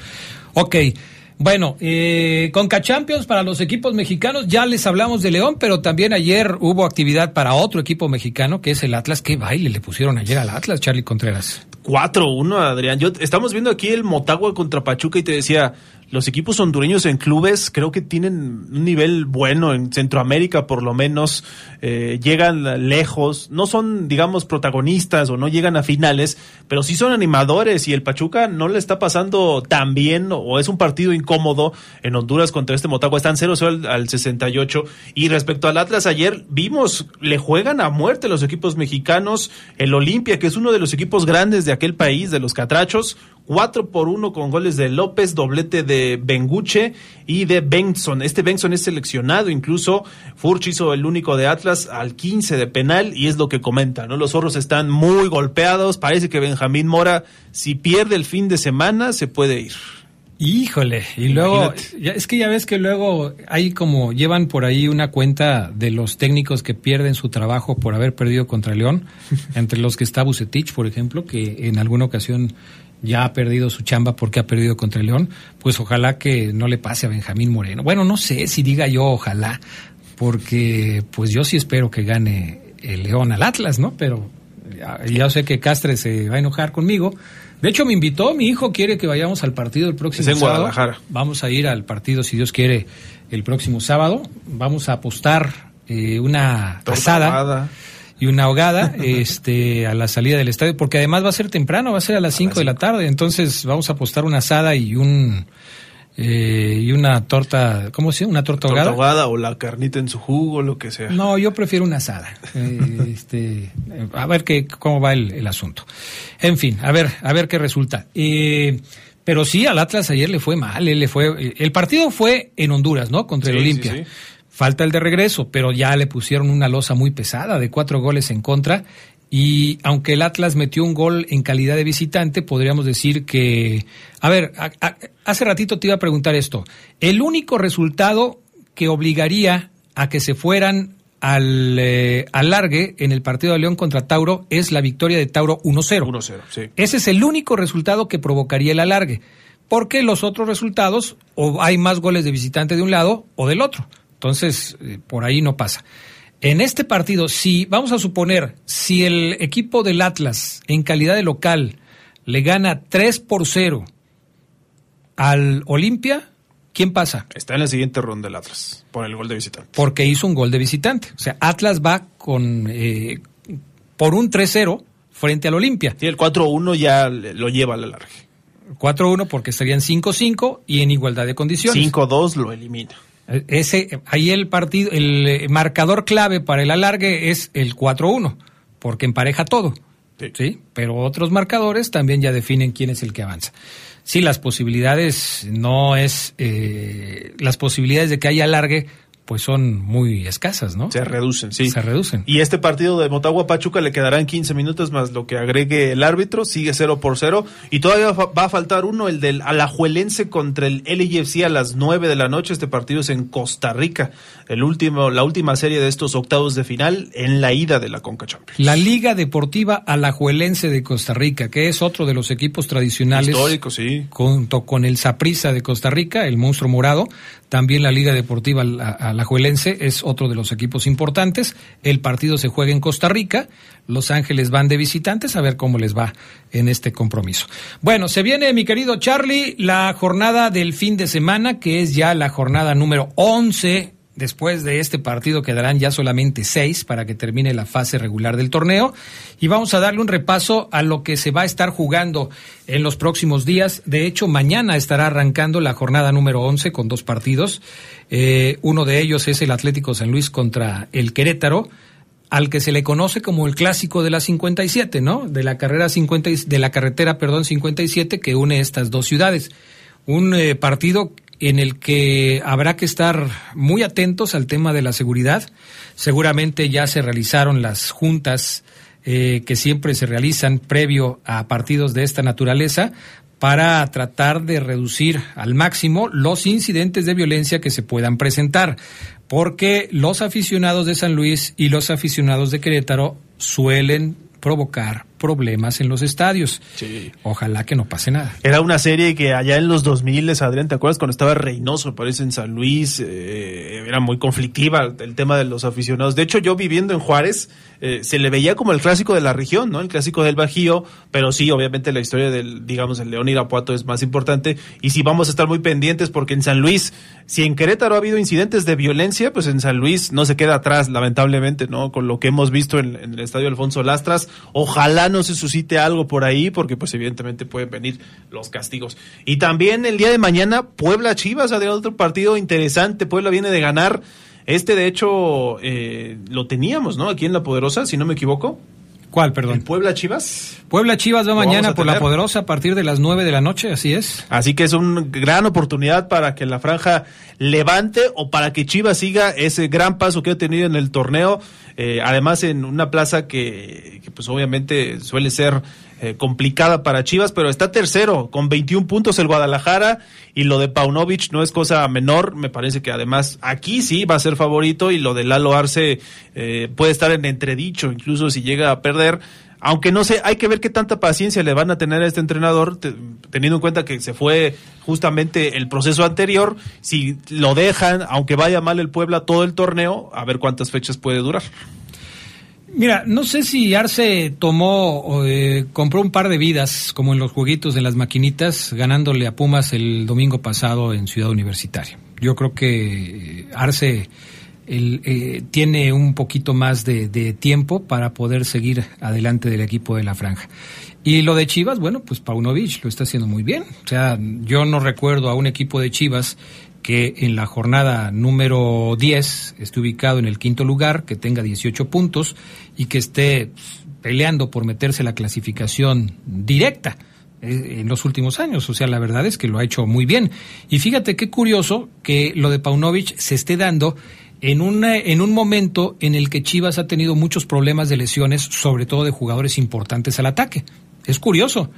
Ok. Bueno, eh, Conca Champions para los equipos mexicanos, ya les hablamos de León, pero también ayer hubo actividad para otro equipo mexicano, que es el Atlas. ¿Qué baile le pusieron ayer al Atlas, Charlie Contreras? 4-1, Adrián. Yo, estamos viendo aquí el Motagua contra Pachuca y te decía, los equipos hondureños en clubes creo que tienen un nivel bueno en Centroamérica por lo menos eh, llegan lejos no son digamos protagonistas o no llegan a finales pero sí son animadores y el Pachuca no le está pasando tan bien o es un partido incómodo en Honduras contra este Motagua. Están 0-0 al, 68 y respecto al Atlas ayer vimos le juegan a muerte los equipos mexicanos. El Olimpia que es uno de los equipos grandes de aquel país de los Catrachos 4 por 1 con goles de López, doblete de Benguche y de Benson. Este Benson es seleccionado, incluso Furch hizo el único de Atlas al 15 de penal y es lo que comenta, ¿no? Los zorros están muy golpeados, parece que Benjamín Mora, si pierde el fin de semana, se puede ir. Híjole, y luego, es que ya ves que luego hay como, llevan por ahí una cuenta de los técnicos que pierden su trabajo por haber perdido contra León, entre los que está Bucetich, por ejemplo, que en alguna ocasión ya ha perdido su chamba porque ha perdido contra el León, pues ojalá que no le pase a Benjamín Moreno. Bueno, no sé si diga yo ojalá, porque pues yo sí espero que gane el León al Atlas, ¿no? Pero ya, ya sé que Castre se va a enojar conmigo. De hecho, me invitó, mi hijo quiere que vayamos al partido el próximo Es en sábado. Guadalajara. Vamos a ir al partido, si Dios quiere, el próximo sábado. Vamos a apostar eh, una asada ahogada. Y una ahogada este, a la salida del estadio, porque además va a ser temprano, va a ser a las 5 de la tarde. Entonces vamos a apostar una asada y un eh, y una torta, ¿cómo se llama? Una torta Torta ahogada. ahogada o la carnita en su jugo, lo que sea. No, yo prefiero una asada. Eh, este, a ver qué, cómo va el, el asunto. En fin, a ver, a ver qué resulta. Eh, pero sí, al Atlas ayer le fue mal. él le fue, eh, el partido fue en Honduras, ¿no? Contra el Sí, sí, Olimpia. sí. Falta el de regreso, pero ya le pusieron una losa muy pesada de cuatro goles en contra. Y aunque el Atlas metió un gol en calidad de visitante, podríamos decir que... A ver, a- a- hace ratito te iba a preguntar esto. El único resultado que obligaría a que se fueran al eh, alargue en el partido de León contra Tauro es la victoria de Tauro 1-0. 1-0, sí. Ese es el único resultado que provocaría el alargue, porque los otros resultados o hay más goles de visitante de un lado o del otro. Entonces, eh, por ahí no pasa. En este partido, si vamos a suponer, si el equipo del Atlas en calidad de local le gana 3 por 0 al Olimpia, ¿quién pasa? Está en la siguiente ronda el Atlas, por el gol de visitante. Porque hizo un gol de visitante. O sea, Atlas va con eh, por un 3-0 frente al Olimpia. Sí, el 4-1 ya lo lleva a la larga. 4-1 porque estarían 5-5 y en igualdad de condiciones. 5-2 lo elimina. Ese, ahí el partido, el eh, marcador clave para el alargue es el 4-1, porque empareja todo. Sí. Pero otros marcadores también ya definen quién es el que avanza. Sí, las posibilidades no es, eh, las posibilidades de que haya alargue, pues son muy escasas, ¿no? Se reducen, sí. Se reducen. Y este partido de Motagua Pachuca le quedarán 15 minutos más lo que agregue el árbitro, sigue 0 por 0 y todavía va a faltar uno, el del Alajuelense contra el LAFC a las 9 de la noche. Este partido es en Costa Rica, el último la última serie de estos octavos de final en la ida de la Conca Champions. La Liga Deportiva Alajuelense de Costa Rica, que es otro de los equipos tradicionales. Histórico, sí. Junto con el Saprissa de Costa Rica, el monstruo morado. También la Liga Deportiva Ala- Alajuelense es otro de los equipos importantes. El partido se juega en Costa Rica. Los Ángeles van de visitantes a ver cómo les va en este compromiso. Bueno, se viene, mi querido Charlie, la jornada del fin de semana, que es ya la jornada número 11 Después de este partido quedarán ya solamente seis para que termine la fase regular del torneo. Y vamos a darle un repaso a lo que se va a estar jugando en los próximos días. De hecho, mañana estará arrancando la jornada número 11 con dos partidos. Eh, uno de ellos es el Atlético San Luis contra el Querétaro al que se le conoce como el clásico de la 57, ¿no? De la carrera 50, y- de la carretera, perdón, 57 que une estas dos ciudades. Un eh, partido en el que habrá que estar muy atentos al tema de la seguridad. Seguramente ya se realizaron las juntas eh, que siempre se realizan previo a partidos de esta naturaleza para tratar de reducir al máximo los incidentes de violencia que se puedan presentar, porque los aficionados de San Luis y los aficionados de Querétaro suelen provocar problemas en los estadios. Ojalá que no pase nada. Era una serie que allá en los 2000, Adrián, ¿te acuerdas cuando estaba Reynoso, parece en San Luis? Eh, era muy conflictiva el tema de los aficionados. De hecho, yo viviendo en Juárez, eh, se le veía como el clásico de la región, ¿no? El clásico del Bajío, pero sí, obviamente la historia del, digamos, el León Irapuato es más importante. Y sí vamos a estar muy pendientes porque en San Luis, si en Querétaro ha habido incidentes de violencia, pues en San Luis no se queda atrás, lamentablemente, ¿no? Con lo que hemos visto en, en el estadio Alfonso Lastras, ojalá no se suscite algo por ahí, porque pues evidentemente pueden venir los castigos. Y también el día de mañana, Puebla Chivas, Adrián, otro partido interesante. Puebla viene de ganar. Este, de hecho, eh, lo teníamos, ¿no? Aquí en La Poderosa, si no me equivoco. ¿Cuál, perdón? ¿El Puebla Chivas? Puebla Chivas va mañana por la poderosa a partir de las 9 de la noche, así es. Así que es una gran oportunidad para que la franja levante o para que Chivas siga ese gran paso que ha tenido en el torneo. Eh, además, en una plaza que, que, pues obviamente suele ser eh, complicada para Chivas, pero está tercero con 21 puntos el Guadalajara y lo de Paunovic no es cosa menor, me parece que además aquí sí va a ser favorito y lo de Lalo Arce eh, puede estar en entredicho, incluso si llega a perder. Aunque no sé, hay que ver qué tanta paciencia le van a tener a este entrenador, teniendo en cuenta que se fue justamente el proceso anterior, si lo dejan, aunque vaya mal el Puebla todo el torneo, a ver cuántas fechas puede durar. Mira, no sé si Arce tomó, eh, compró un par de vidas, como en los jueguitos de las maquinitas, ganándole a Pumas el domingo pasado en Ciudad Universitaria. Yo creo que eh, Arce el, eh, tiene un poquito más de, tiempo para poder seguir adelante del equipo de la franja. Y lo de Chivas, bueno, pues Paunovic lo está haciendo muy bien. O sea, yo no recuerdo a un equipo de Chivas que en la jornada número 10 esté ubicado en el quinto lugar, que tenga 18 puntos y que esté peleando por meterse la clasificación directa eh, en los últimos años. O sea, la verdad es que lo ha hecho muy bien. Y fíjate qué curioso que lo de Paunovic se esté dando en, una, en un momento en el que Chivas ha tenido muchos problemas de lesiones, sobre todo de jugadores importantes al ataque. Es curioso.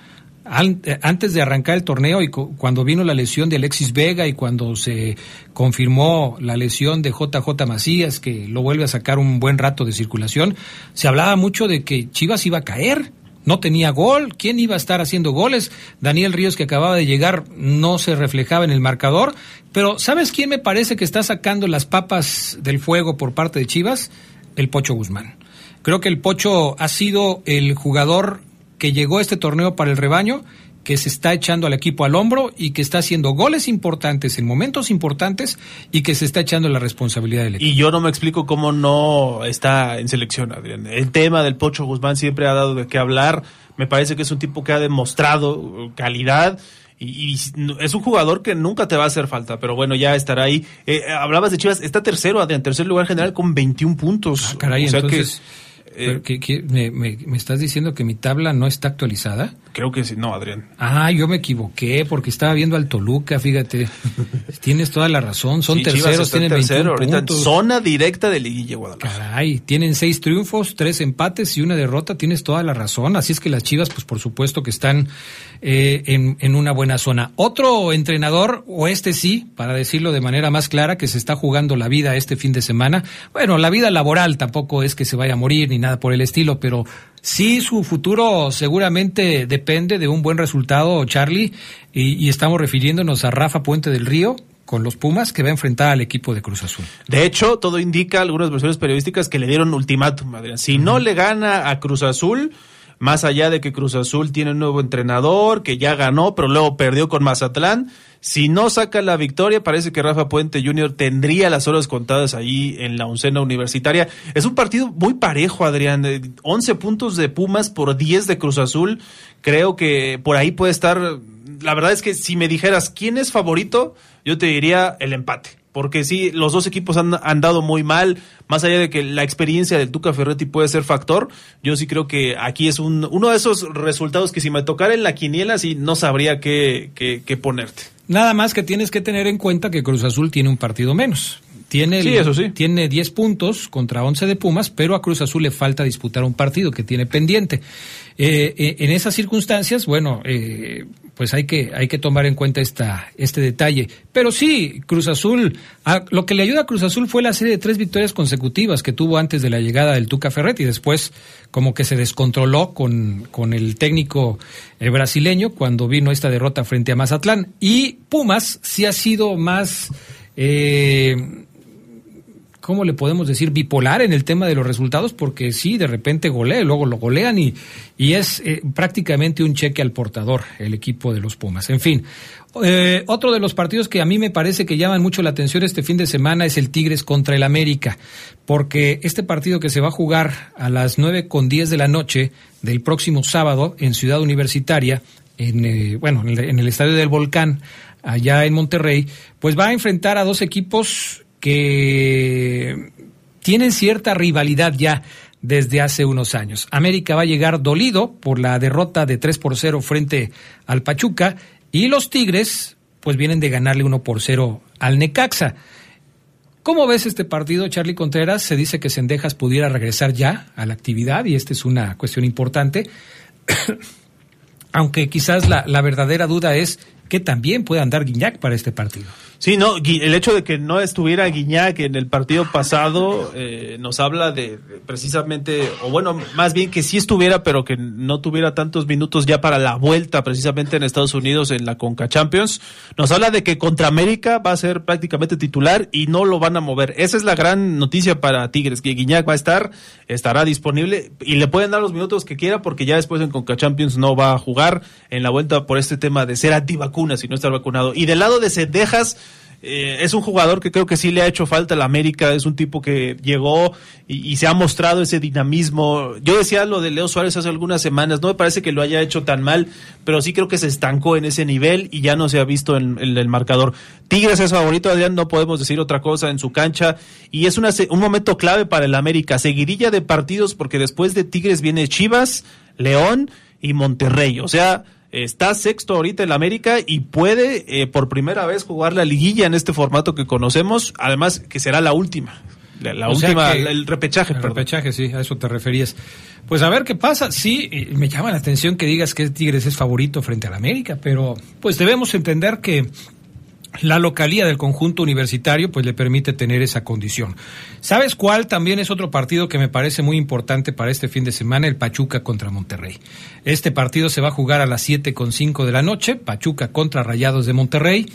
Antes de arrancar el torneo y cuando vino la lesión de Alexis Vega y cuando se confirmó la lesión de JJ Macías, que lo vuelve a sacar un buen rato de circulación, se hablaba mucho de que Chivas iba a caer no tenía gol, ¿quién iba a estar haciendo goles? Daniel Ríos que acababa de llegar no se reflejaba en el marcador, pero ¿sabes quién me parece que está sacando las papas del fuego por parte de Chivas? El Pocho Guzmán. Creo que el Pocho ha sido el jugador que llegó a este torneo para el rebaño que se está echando al equipo al hombro y que está haciendo goles importantes en momentos importantes y que se está echando la responsabilidad del equipo. Y yo no me explico cómo no está en selección, Adrián. El tema del Pocho Guzmán siempre ha dado de qué hablar. Me parece que es un tipo que ha demostrado calidad. Y, es un jugador que nunca te va a hacer falta, pero bueno, ya estará ahí. Eh, hablabas de Chivas, está tercero, Adrián, tercer lugar general con 21 puntos. Ah, caray, entonces, que, me, me, estás diciendo que mi tabla no está actualizada? Creo que sí, no, Adrián. Ah, yo me equivoqué porque estaba viendo al Toluca, fíjate. Tienes toda la razón, son terceros, tienen tercero, 21 puntos. zona directa de Liguilla Guadalajara. Caray, tienen seis triunfos, tres empates y una derrota, tienes toda la razón. Así es que las Chivas, pues por supuesto que están eh, en, en una buena zona. Otro entrenador, o este sí, para decirlo de manera más clara, que se está jugando la vida este fin de semana. Bueno, la vida laboral tampoco es que se vaya a morir ni nada por el estilo, pero Sí, su futuro seguramente depende de un buen resultado, Charlie, y, estamos refiriéndonos a Rafa Puente del Río, con los Pumas que va a enfrentar al equipo de Cruz Azul. De hecho, todo indica algunas versiones periodísticas que le dieron ultimátum, Adrián. Si no le gana a Cruz Azul, más allá de que Cruz Azul tiene un nuevo entrenador, que ya ganó, pero luego perdió con Mazatlán, si no saca la victoria, parece que Rafa Puente Jr. tendría las horas contadas ahí en la oncena universitaria. Es un partido muy parejo, Adrián. 11 puntos de Pumas por 10 de Cruz Azul. Creo que por ahí puede estar. La verdad es que si me dijeras quién es favorito, yo te diría el empate porque sí, los dos equipos han andado muy mal, más allá de que la experiencia del Tuca Ferretti puede ser factor, yo sí creo que aquí es un, uno de esos resultados que si me tocara en la quiniela, sí no sabría qué, qué, ponerte. Nada más que tienes que tener en cuenta que Cruz Azul tiene un partido menos. Tiene, sí, eso sí. tiene 10 puntos contra 11 de Pumas, pero a Cruz Azul le falta disputar un partido que tiene pendiente. Eh, eh, en esas circunstancias, bueno, eh, pues hay que, hay que tomar en cuenta esta, este detalle. Pero sí, Cruz Azul, lo que le ayuda a Cruz Azul fue la serie de tres victorias consecutivas que tuvo antes de la llegada del Tuca Ferretti. Después, como que se descontroló con, con el técnico brasileño cuando vino esta derrota frente a Mazatlán. Y Pumas sí ha sido más. Eh, ¿cómo le podemos decir? Bipolar en el tema de los resultados, porque sí, de repente golea, luego lo golean y, y es eh, prácticamente un cheque al portador el equipo de los Pumas. En fin, eh, otro de los partidos que a mí me parece que llaman mucho la atención este fin de semana es el Tigres contra el América, porque este partido que se va a jugar a las nueve con diez de la noche del próximo sábado en Ciudad Universitaria, en, eh, bueno, en el Estadio del Volcán, allá en Monterrey, pues va a enfrentar a dos equipos que tienen cierta rivalidad ya desde hace unos años. América va a llegar dolido por la derrota de 3 por 0 frente al Pachuca y los Tigres pues vienen de ganarle 1 por 0 al Necaxa. ¿Cómo ves este partido, Charlie Contreras? Se dice que Sendejas pudiera regresar ya a la actividad y esta es una cuestión importante. Aunque quizás la, la verdadera duda es que también puede andar Guiñac para este partido. Sí, no, el hecho de que no estuviera Guiñac en el partido pasado eh, nos habla de, precisamente, o bueno, más bien que sí estuviera, pero que no tuviera tantos minutos ya para la vuelta precisamente en Estados Unidos en la Conca Champions. Nos habla de que contra América va a ser prácticamente titular y no lo van a mover. Esa es la gran noticia para Tigres, que Guiñac va a estar, estará disponible y le pueden dar los minutos que quiera porque ya después en Conca Champions no va a jugar en la vuelta por este tema de ser antivacunas y no estar vacunado. Y del lado de Cedejas, eh, es un jugador que creo que sí le ha hecho falta a la América, es un tipo que llegó y, se ha mostrado ese dinamismo. Yo decía lo de Leo Suárez hace algunas semanas, no me parece que lo haya hecho tan mal, pero sí creo que se estancó en ese nivel y ya no se ha visto en, el marcador. Tigres es favorito, Adrián, no podemos decir otra cosa en su cancha y es una, un momento clave para el América, seguidilla de partidos porque después de Tigres viene Chivas, León y Monterrey, o sea Está sexto ahorita en América y puede eh, por primera vez jugar la liguilla en este formato que conocemos, además que será la última. La, última, el repechaje. El repechaje, sí, a eso te referías. Pues a ver qué pasa. Sí, me llama la atención que digas que Tigres es favorito frente al América, pero pues debemos entender que la localía del conjunto universitario pues le permite tener esa condición. ¿Sabes cuál también es otro partido que me parece muy importante para este fin de semana? El Pachuca contra Monterrey. Este partido se va a jugar a las siete con cinco de la noche, Pachuca contra Rayados de Monterrey.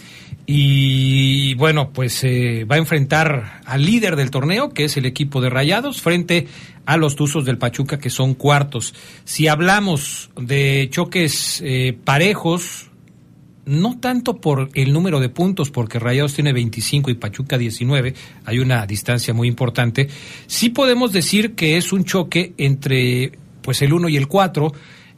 Y bueno, pues eh, va a enfrentar al líder del torneo, que es el equipo de Rayados, frente a los Tuzos del Pachuca, que son cuartos. Si hablamos de choques eh, parejos, no tanto por el número de puntos, porque Rayados tiene 25 y Pachuca 19, hay una distancia muy importante, sí podemos decir que es un choque entre pues el 1 y el 4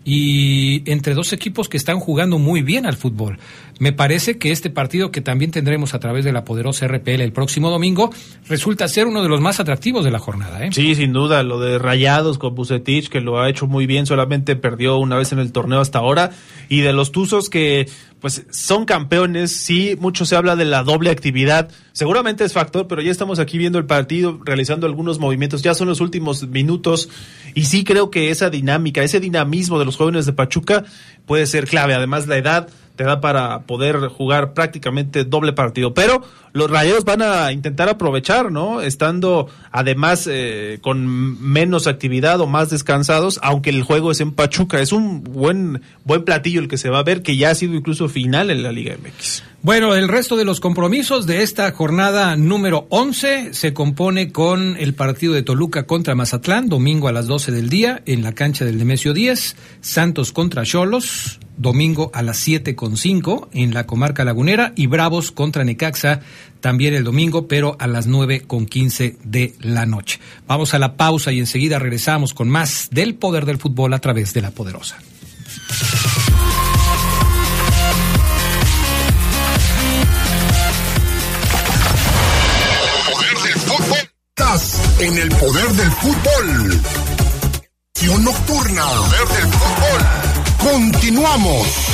y entre dos equipos que están jugando muy bien al fútbol. Me parece que este partido que también tendremos a través de la poderosa RPL el próximo domingo resulta ser uno de los más atractivos de la jornada. ¿eh? Sí, sin duda, lo de Rayados con Bucetich, que lo ha hecho muy bien, solamente perdió una vez en el torneo hasta ahora, y de los Tuzos que pues son campeones, sí, mucho se habla de la doble actividad, seguramente es factor, pero ya estamos aquí viendo el partido, realizando algunos movimientos, ya son los últimos minutos, y sí creo que esa dinámica, ese dinamismo de los jóvenes de Pachuca puede ser clave, además la edad te da para poder jugar prácticamente doble partido. Pero los Rayados van a intentar aprovechar, ¿no? Estando además eh, con menos actividad o más descansados, aunque el juego es en Pachuca. Es un buen, buen platillo el que se va a ver, que ya ha sido incluso final en la Liga MX. Bueno, el resto de los compromisos de esta jornada número 11 se compone con el partido de Toluca contra Mazatlán, domingo a las 12 del día en la cancha del Nemesio 10, Santos contra Cholos, domingo a las siete con cinco en la comarca lagunera y Bravos contra Necaxa también el domingo, pero a las nueve con quince de la noche. Vamos a la pausa y enseguida regresamos con más del poder del fútbol a través de la poderosa. Estás en el poder del fútbol. Nocturna. Poder del fútbol Continuamos.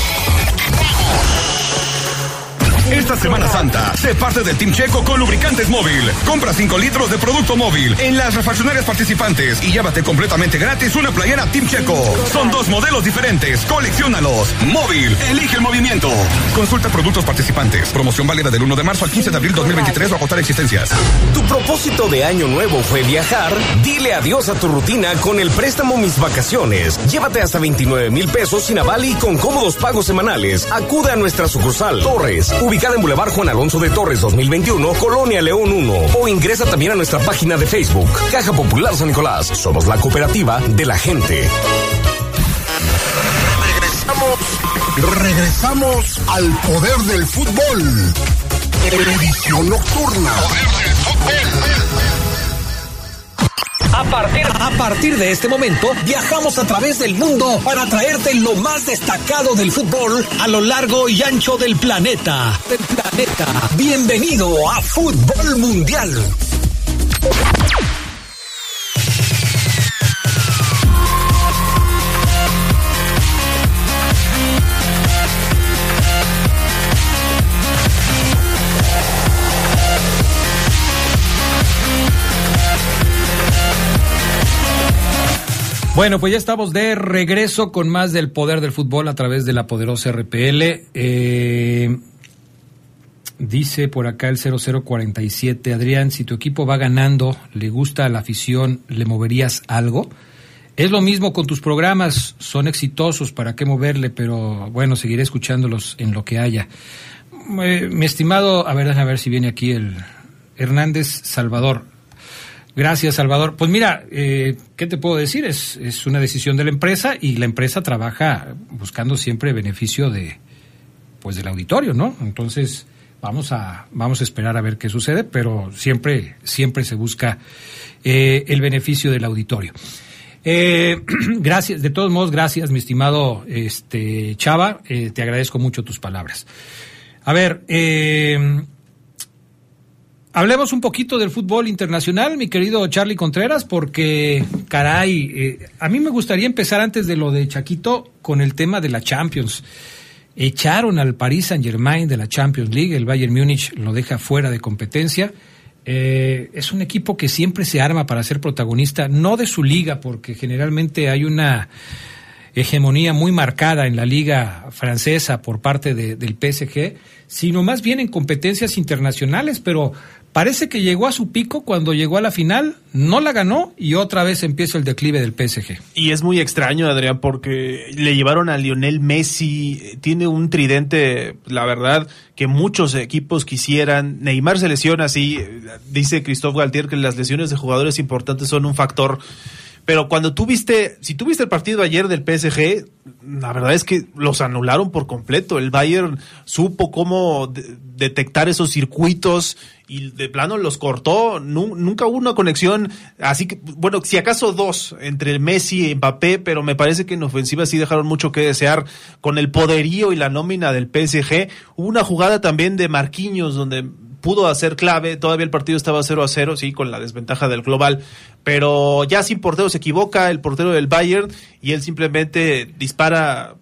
Esta Semana Santa, sé parte del Team Checo con lubricantes móvil. Compra 5 litros de producto móvil en las refaccionarias participantes y llévate completamente gratis una playera Team Checo. Son dos modelos diferentes, coleccionalos. Móvil, elige el movimiento. Consulta productos participantes. Promoción válida del 1 de marzo al 15 de abril 2023 o agotar existencias. Tu propósito de año nuevo fue viajar. Dile adiós a tu rutina con el préstamo Mis Vacaciones. Llévate hasta 29 mil pesos sin aval y con cómodos pagos semanales. Acude a nuestra sucursal Torres, ubicada en Boulevard Juan Alonso de Torres 2021, Colonia León 1. O ingresa también a nuestra página de Facebook, Caja Popular San Nicolás. Somos la cooperativa de la gente. Regresamos, regresamos al poder del fútbol. Edición nocturna. Poder del fútbol. A partir, de este momento, viajamos a través del mundo para traerte lo más destacado del fútbol a lo largo y ancho del planeta. Del planeta. Bienvenido a Fútbol Mundial. Bueno, pues ya estamos de regreso con más del poder del fútbol a través de la poderosa RPL. Eh, dice por acá el 0047, Adrián, si tu equipo va ganando, le gusta a la afición, ¿le moverías algo? Es lo mismo con tus programas, son exitosos, ¿para qué moverle? Pero bueno, seguiré escuchándolos en lo que haya. Eh, mi estimado, a ver, a ver si viene aquí el Hernández Salvador. Gracias, Salvador. Pues mira, eh, ¿qué te puedo decir? Es, es una decisión de la empresa y la empresa trabaja buscando siempre beneficio de, pues, del auditorio, ¿no? Entonces, vamos a, vamos a esperar a ver qué sucede, pero siempre, siempre se busca eh, el beneficio del auditorio. Eh, gracias, de todos modos, gracias, mi estimado este, Chava. Eh, te agradezco mucho tus palabras. A ver, eh, Hablemos un poquito del fútbol internacional, mi querido Charlie Contreras, porque, caray, eh, a mí me gustaría empezar antes de lo de Chaquito con el tema de la Champions. Echaron al Paris Saint Germain de la Champions League, el Bayern Múnich lo deja fuera de competencia. Eh, es un equipo que siempre se arma para ser protagonista, no de su liga, porque generalmente hay una hegemonía muy marcada en la liga francesa por parte de, del PSG, sino más bien en competencias internacionales, pero Parece que llegó a su pico cuando llegó a la final, no la ganó y otra vez empieza el declive del PSG. Y es muy extraño, Adrián, porque le llevaron a Lionel Messi, tiene un tridente, la verdad, que muchos equipos quisieran. Neymar se lesiona, sí, dice Christophe Galtier que las lesiones de jugadores importantes son un factor pero cuando tú viste, si tú viste el partido ayer del PSG, la verdad es que los anularon por completo. El Bayern supo cómo detectar esos circuitos y de plano los cortó. nunca hubo una conexión, así que, bueno, si acaso dos entre Messi y Mbappé, pero me parece que en ofensiva sí dejaron mucho que desear con el poderío y la nómina del PSG. Hubo una jugada también de Marquinhos donde pudo hacer clave, todavía el partido estaba 0 a 0, sí, con la desventaja del global, pero ya sin portero se equivoca el portero del Bayern y él simplemente dispara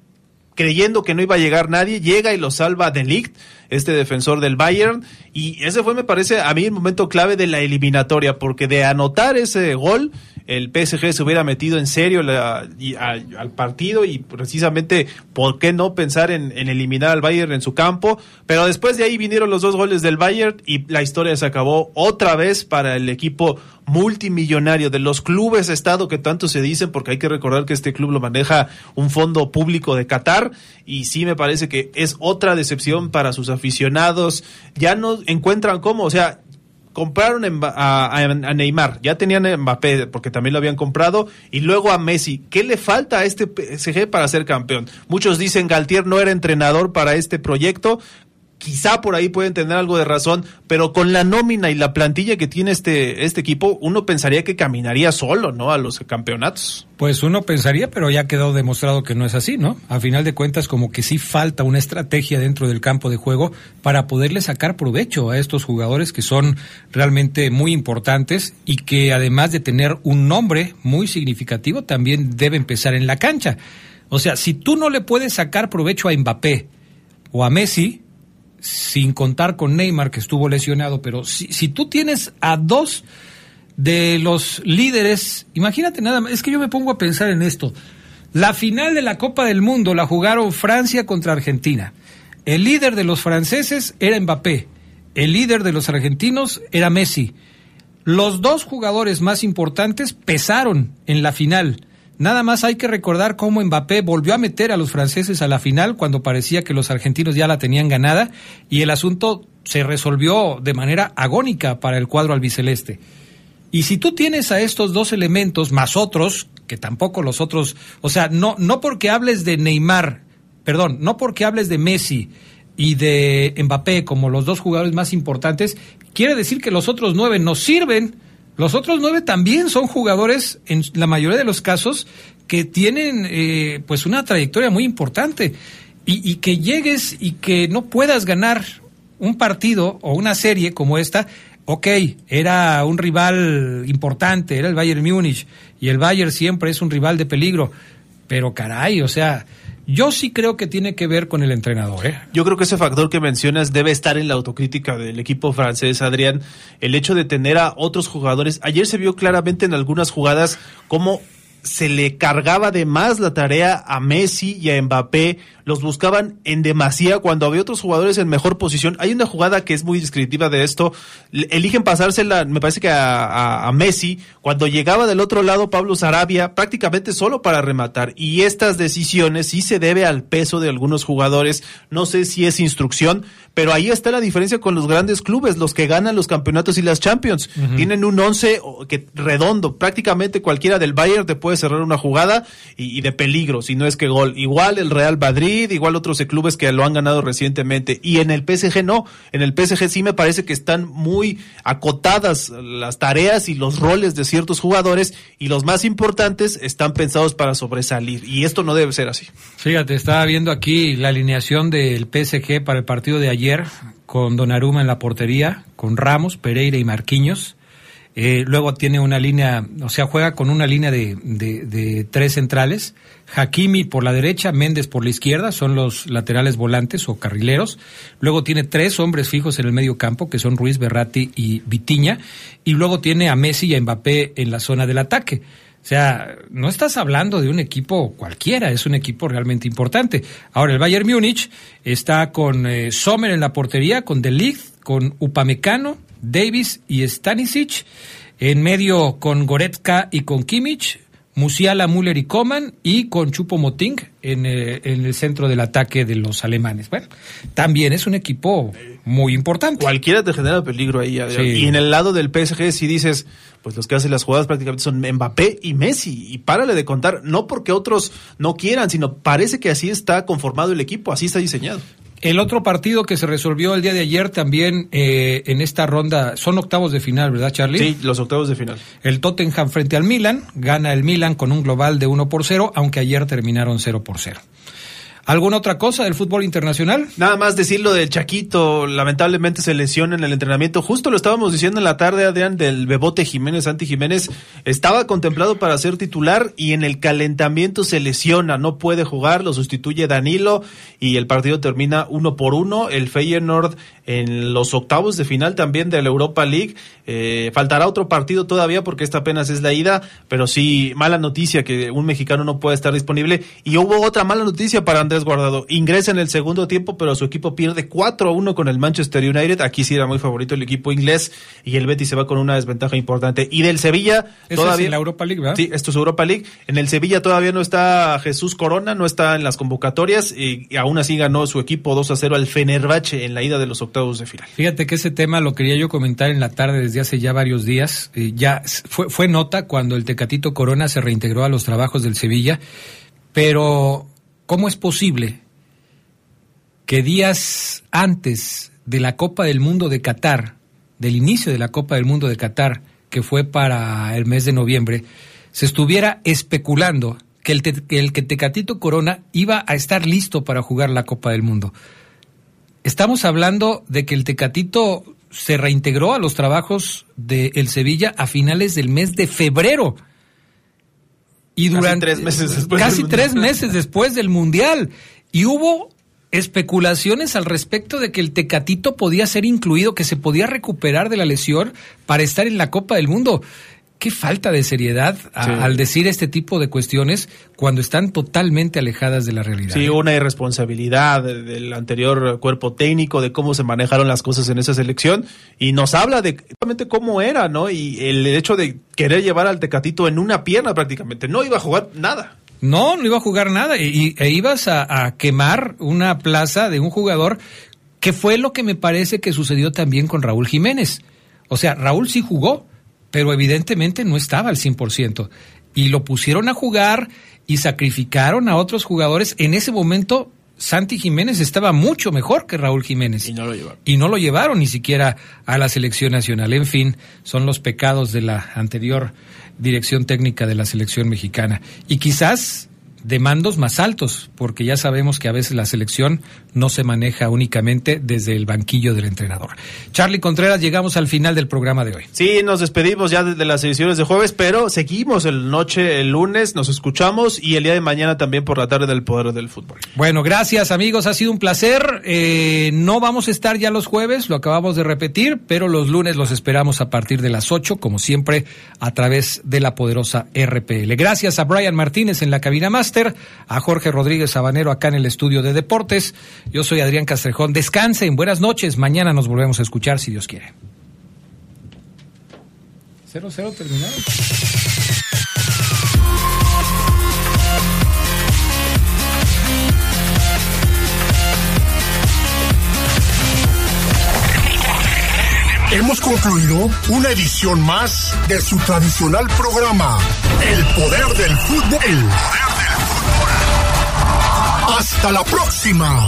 creyendo que no iba a llegar nadie, llega y lo salva De Ligt, este defensor del Bayern, y ese fue, me parece, a mí el momento clave de la eliminatoria, porque de anotar ese gol, el PSG se hubiera metido en serio al, partido y precisamente, ¿por qué no pensar en, eliminar al Bayern en su campo? Pero después de ahí vinieron los dos goles del Bayern y la historia se acabó otra vez para el equipo multimillonario de los clubes Estado que tanto se dicen, porque hay que recordar que este club lo maneja un fondo público de Qatar y sí me parece que es otra decepción para sus aficionados. Ya no encuentran cómo, o sea, compraron a, Neymar, ya tenían a Mbappé porque también lo habían comprado y luego a Messi. ¿Qué le falta a este PSG para ser campeón? Muchos dicen Galtier no era entrenador para este proyecto quizá por ahí pueden tener algo de razón, pero con la nómina y la plantilla que tiene este, este equipo, uno pensaría que caminaría solo, ¿no? A los campeonatos. Pues uno pensaría, pero ya quedó demostrado que no es así, ¿no? A final de cuentas, como que sí falta una estrategia dentro del campo de juego para poderle sacar provecho a estos jugadores que son realmente muy importantes y que además de tener un nombre muy significativo, también debe empezar en la cancha. O sea, si tú no le puedes sacar provecho a Mbappé o a Messi, sin contar con Neymar que estuvo lesionado, pero si, tú tienes a dos de los líderes, imagínate nada más, es que yo me pongo a pensar en esto. La final de la Copa del Mundo la jugaron Francia contra Argentina. El líder de los franceses era Mbappé, el líder de los argentinos era Messi. Los dos jugadores más importantes pesaron en la final. Nada más hay que recordar cómo Mbappé volvió a meter a los franceses a la final cuando parecía que los argentinos ya la tenían ganada y el asunto se resolvió de manera agónica para el cuadro albiceleste. Y si tú tienes a estos dos elementos más otros, que tampoco los otros, o sea, no, no porque hables de Neymar, perdón, no porque hables de Messi y de Mbappé como los dos jugadores más importantes, quiere decir que los otros nueve no sirven los otros nueve también son jugadores, en la mayoría de los casos, que tienen eh, pues una trayectoria muy importante. Y, que llegues y que no puedas ganar un partido o una serie como esta, ok, era un rival importante, era el Bayern Múnich, y el Bayern siempre es un rival de peligro, pero caray, o sea, yo sí creo que tiene que ver con el entrenador. ¿eh? Yo creo que ese factor que mencionas debe estar en la autocrítica del equipo francés, Adrián. El hecho de tener a otros jugadores. Ayer se vio claramente en algunas jugadas cómo se le cargaba de más la tarea a Messi y a Mbappé, los buscaban en demasía cuando había otros jugadores en mejor posición. Hay una jugada que es muy descriptiva de esto, eligen pasársela, me parece que a, a, Messi, cuando llegaba del otro lado Pablo Sarabia, prácticamente solo para rematar. Y estas decisiones sí se debe al peso de algunos jugadores, no sé si es instrucción, pero ahí está la diferencia con los grandes clubes, los que ganan los campeonatos y las Champions. Tienen un once que redondo, prácticamente cualquiera del Bayern te puede cerrar una jugada y, y de peligro, si no es que gol. Igual el Real Madrid, igual otros clubes que lo han ganado recientemente. Y en el PSG no, en el PSG sí me parece que están muy acotadas las tareas y los roles de ciertos jugadores y los más importantes están pensados para sobresalir. Y esto no debe ser así. Fíjate, estaba viendo aquí la alineación del PSG para el partido de ayer con Donnarumma en la portería, con Ramos, Pereira y Marquinhos. Eh, luego tiene una línea, o sea, juega con una línea de, de, de, tres centrales. Hakimi por la derecha, Méndez por la izquierda, son los laterales volantes o carrileros. Luego tiene tres hombres fijos en el medio campo, que son Ruiz, Berratti y Vitiña. Y luego tiene a Messi y a Mbappé en la zona del ataque. O sea, no estás hablando de un equipo cualquiera, es un equipo realmente importante. Ahora, el Bayern Múnich está con eh, Sommer en la portería, con De Ligt, con Upamecano, Davis y Stanisic. En medio con Goretzka y con Kimmich. Musiala, Müller y Coman y con Chupo Moting en, eh, en, el centro del ataque de los alemanes. Bueno, también es un equipo muy importante. Cualquiera te genera peligro ahí. Sí. Y en el lado del PSG, si dices, pues los que hacen las jugadas prácticamente son Mbappé y Messi. Y párale de contar, no porque otros no quieran, sino parece que así está conformado el equipo, así está diseñado. El otro partido que se resolvió el día de ayer también eh, en esta ronda son octavos de final, ¿verdad, Charlie? Sí, los octavos de final. El Tottenham frente al Milan, gana el Milan con un global de 1 por 0, aunque ayer terminaron 0 por 0. ¿Alguna otra cosa del fútbol internacional? Nada más decirlo del Chaquito, lamentablemente se lesiona en el entrenamiento. Justo lo estábamos diciendo en la tarde, Adrián, del Bebote Jiménez, Santi Jiménez. Estaba contemplado para ser titular y en el calentamiento se lesiona, no puede jugar, lo sustituye Danilo y el partido termina uno por uno. El Feyenoord en los octavos de final también de la Europa League. Eh, faltará otro partido todavía porque esta apenas es la ida, pero sí, mala noticia que un mexicano no puede estar disponible. Y hubo otra mala noticia para Andrés Guardado. Ingresa en el segundo tiempo, pero su equipo pierde 4 a 1 con el Manchester United. Aquí sí era muy favorito el equipo inglés y el Betis se va con una desventaja importante. Y del Sevilla Eso todavía. Es en la Europa League, ¿verdad? Sí, esto es Europa League. En el Sevilla todavía no está Jesús Corona, no está en las convocatorias y, y aún así ganó su equipo 2 a 0 al Fenerbahce en la ida de los octavos de final. Fíjate que ese tema lo quería yo comentar en la tarde desde hace ya varios días. Eh, ya fue, fue nota cuando el Tecatito Corona se reintegró a los trabajos del Sevilla, pero ¿cómo es posible que días antes de la Copa del Mundo de Qatar, del inicio de la Copa del Mundo de Qatar, que fue para el mes de noviembre, se estuviera especulando que el, que el Tecatito Corona iba a estar listo para jugar la Copa del Mundo. Estamos hablando de que el Tecatito se reintegró a los trabajos del de Sevilla a finales del mes de febrero. Y durante casi tres meses después casi tres meses después del mundial. Y hubo especulaciones al respecto de que el Tecatito podía ser incluido, que se podía recuperar de la lesión para estar en la Copa del Mundo. Qué falta de seriedad a, sí. al decir este tipo de cuestiones cuando están totalmente alejadas de la realidad. Sí, una irresponsabilidad del anterior cuerpo técnico, de cómo se manejaron las cosas en esa selección, y nos habla de cómo era, ¿no? Y el hecho de querer llevar al Tecatito en una pierna prácticamente, no iba a jugar nada. No, no iba a jugar nada, y, e ibas a, a quemar una plaza de un jugador que fue lo que me parece que sucedió también con Raúl Jiménez. O sea, Raúl sí jugó, pero evidentemente no estaba al 100%. Y lo pusieron a jugar y sacrificaron a otros jugadores. En ese momento, Santi Jiménez estaba mucho mejor que Raúl Jiménez. Y no lo llevaron. Y no lo llevaron ni siquiera a la selección nacional. En fin, son los pecados de la anterior dirección técnica de la selección mexicana. Y quizás de mandos más altos, porque ya sabemos que a veces la selección no se maneja únicamente desde el banquillo del entrenador. Charlie Contreras, llegamos al final del programa de hoy. Sí, nos despedimos ya de las ediciones de jueves, pero seguimos el noche, el lunes, nos escuchamos y el día de mañana también por la tarde del Poder del Fútbol. Bueno, gracias amigos, ha sido un placer. Eh, no vamos a estar ya los jueves, lo acabamos de repetir, pero los lunes los esperamos a partir de las 8, como siempre, a través de la poderosa RPL. Gracias a Brian Martínez en la cabina más a Jorge Rodríguez Sabanero acá en el estudio de deportes. Yo soy Adrián Castrejón. Descansen, buenas noches. Mañana nos volvemos a escuchar si Dios quiere. 0-0 terminado. Hemos concluido una edición más de su tradicional programa, El Poder del Fútbol. El. Hasta la próxima.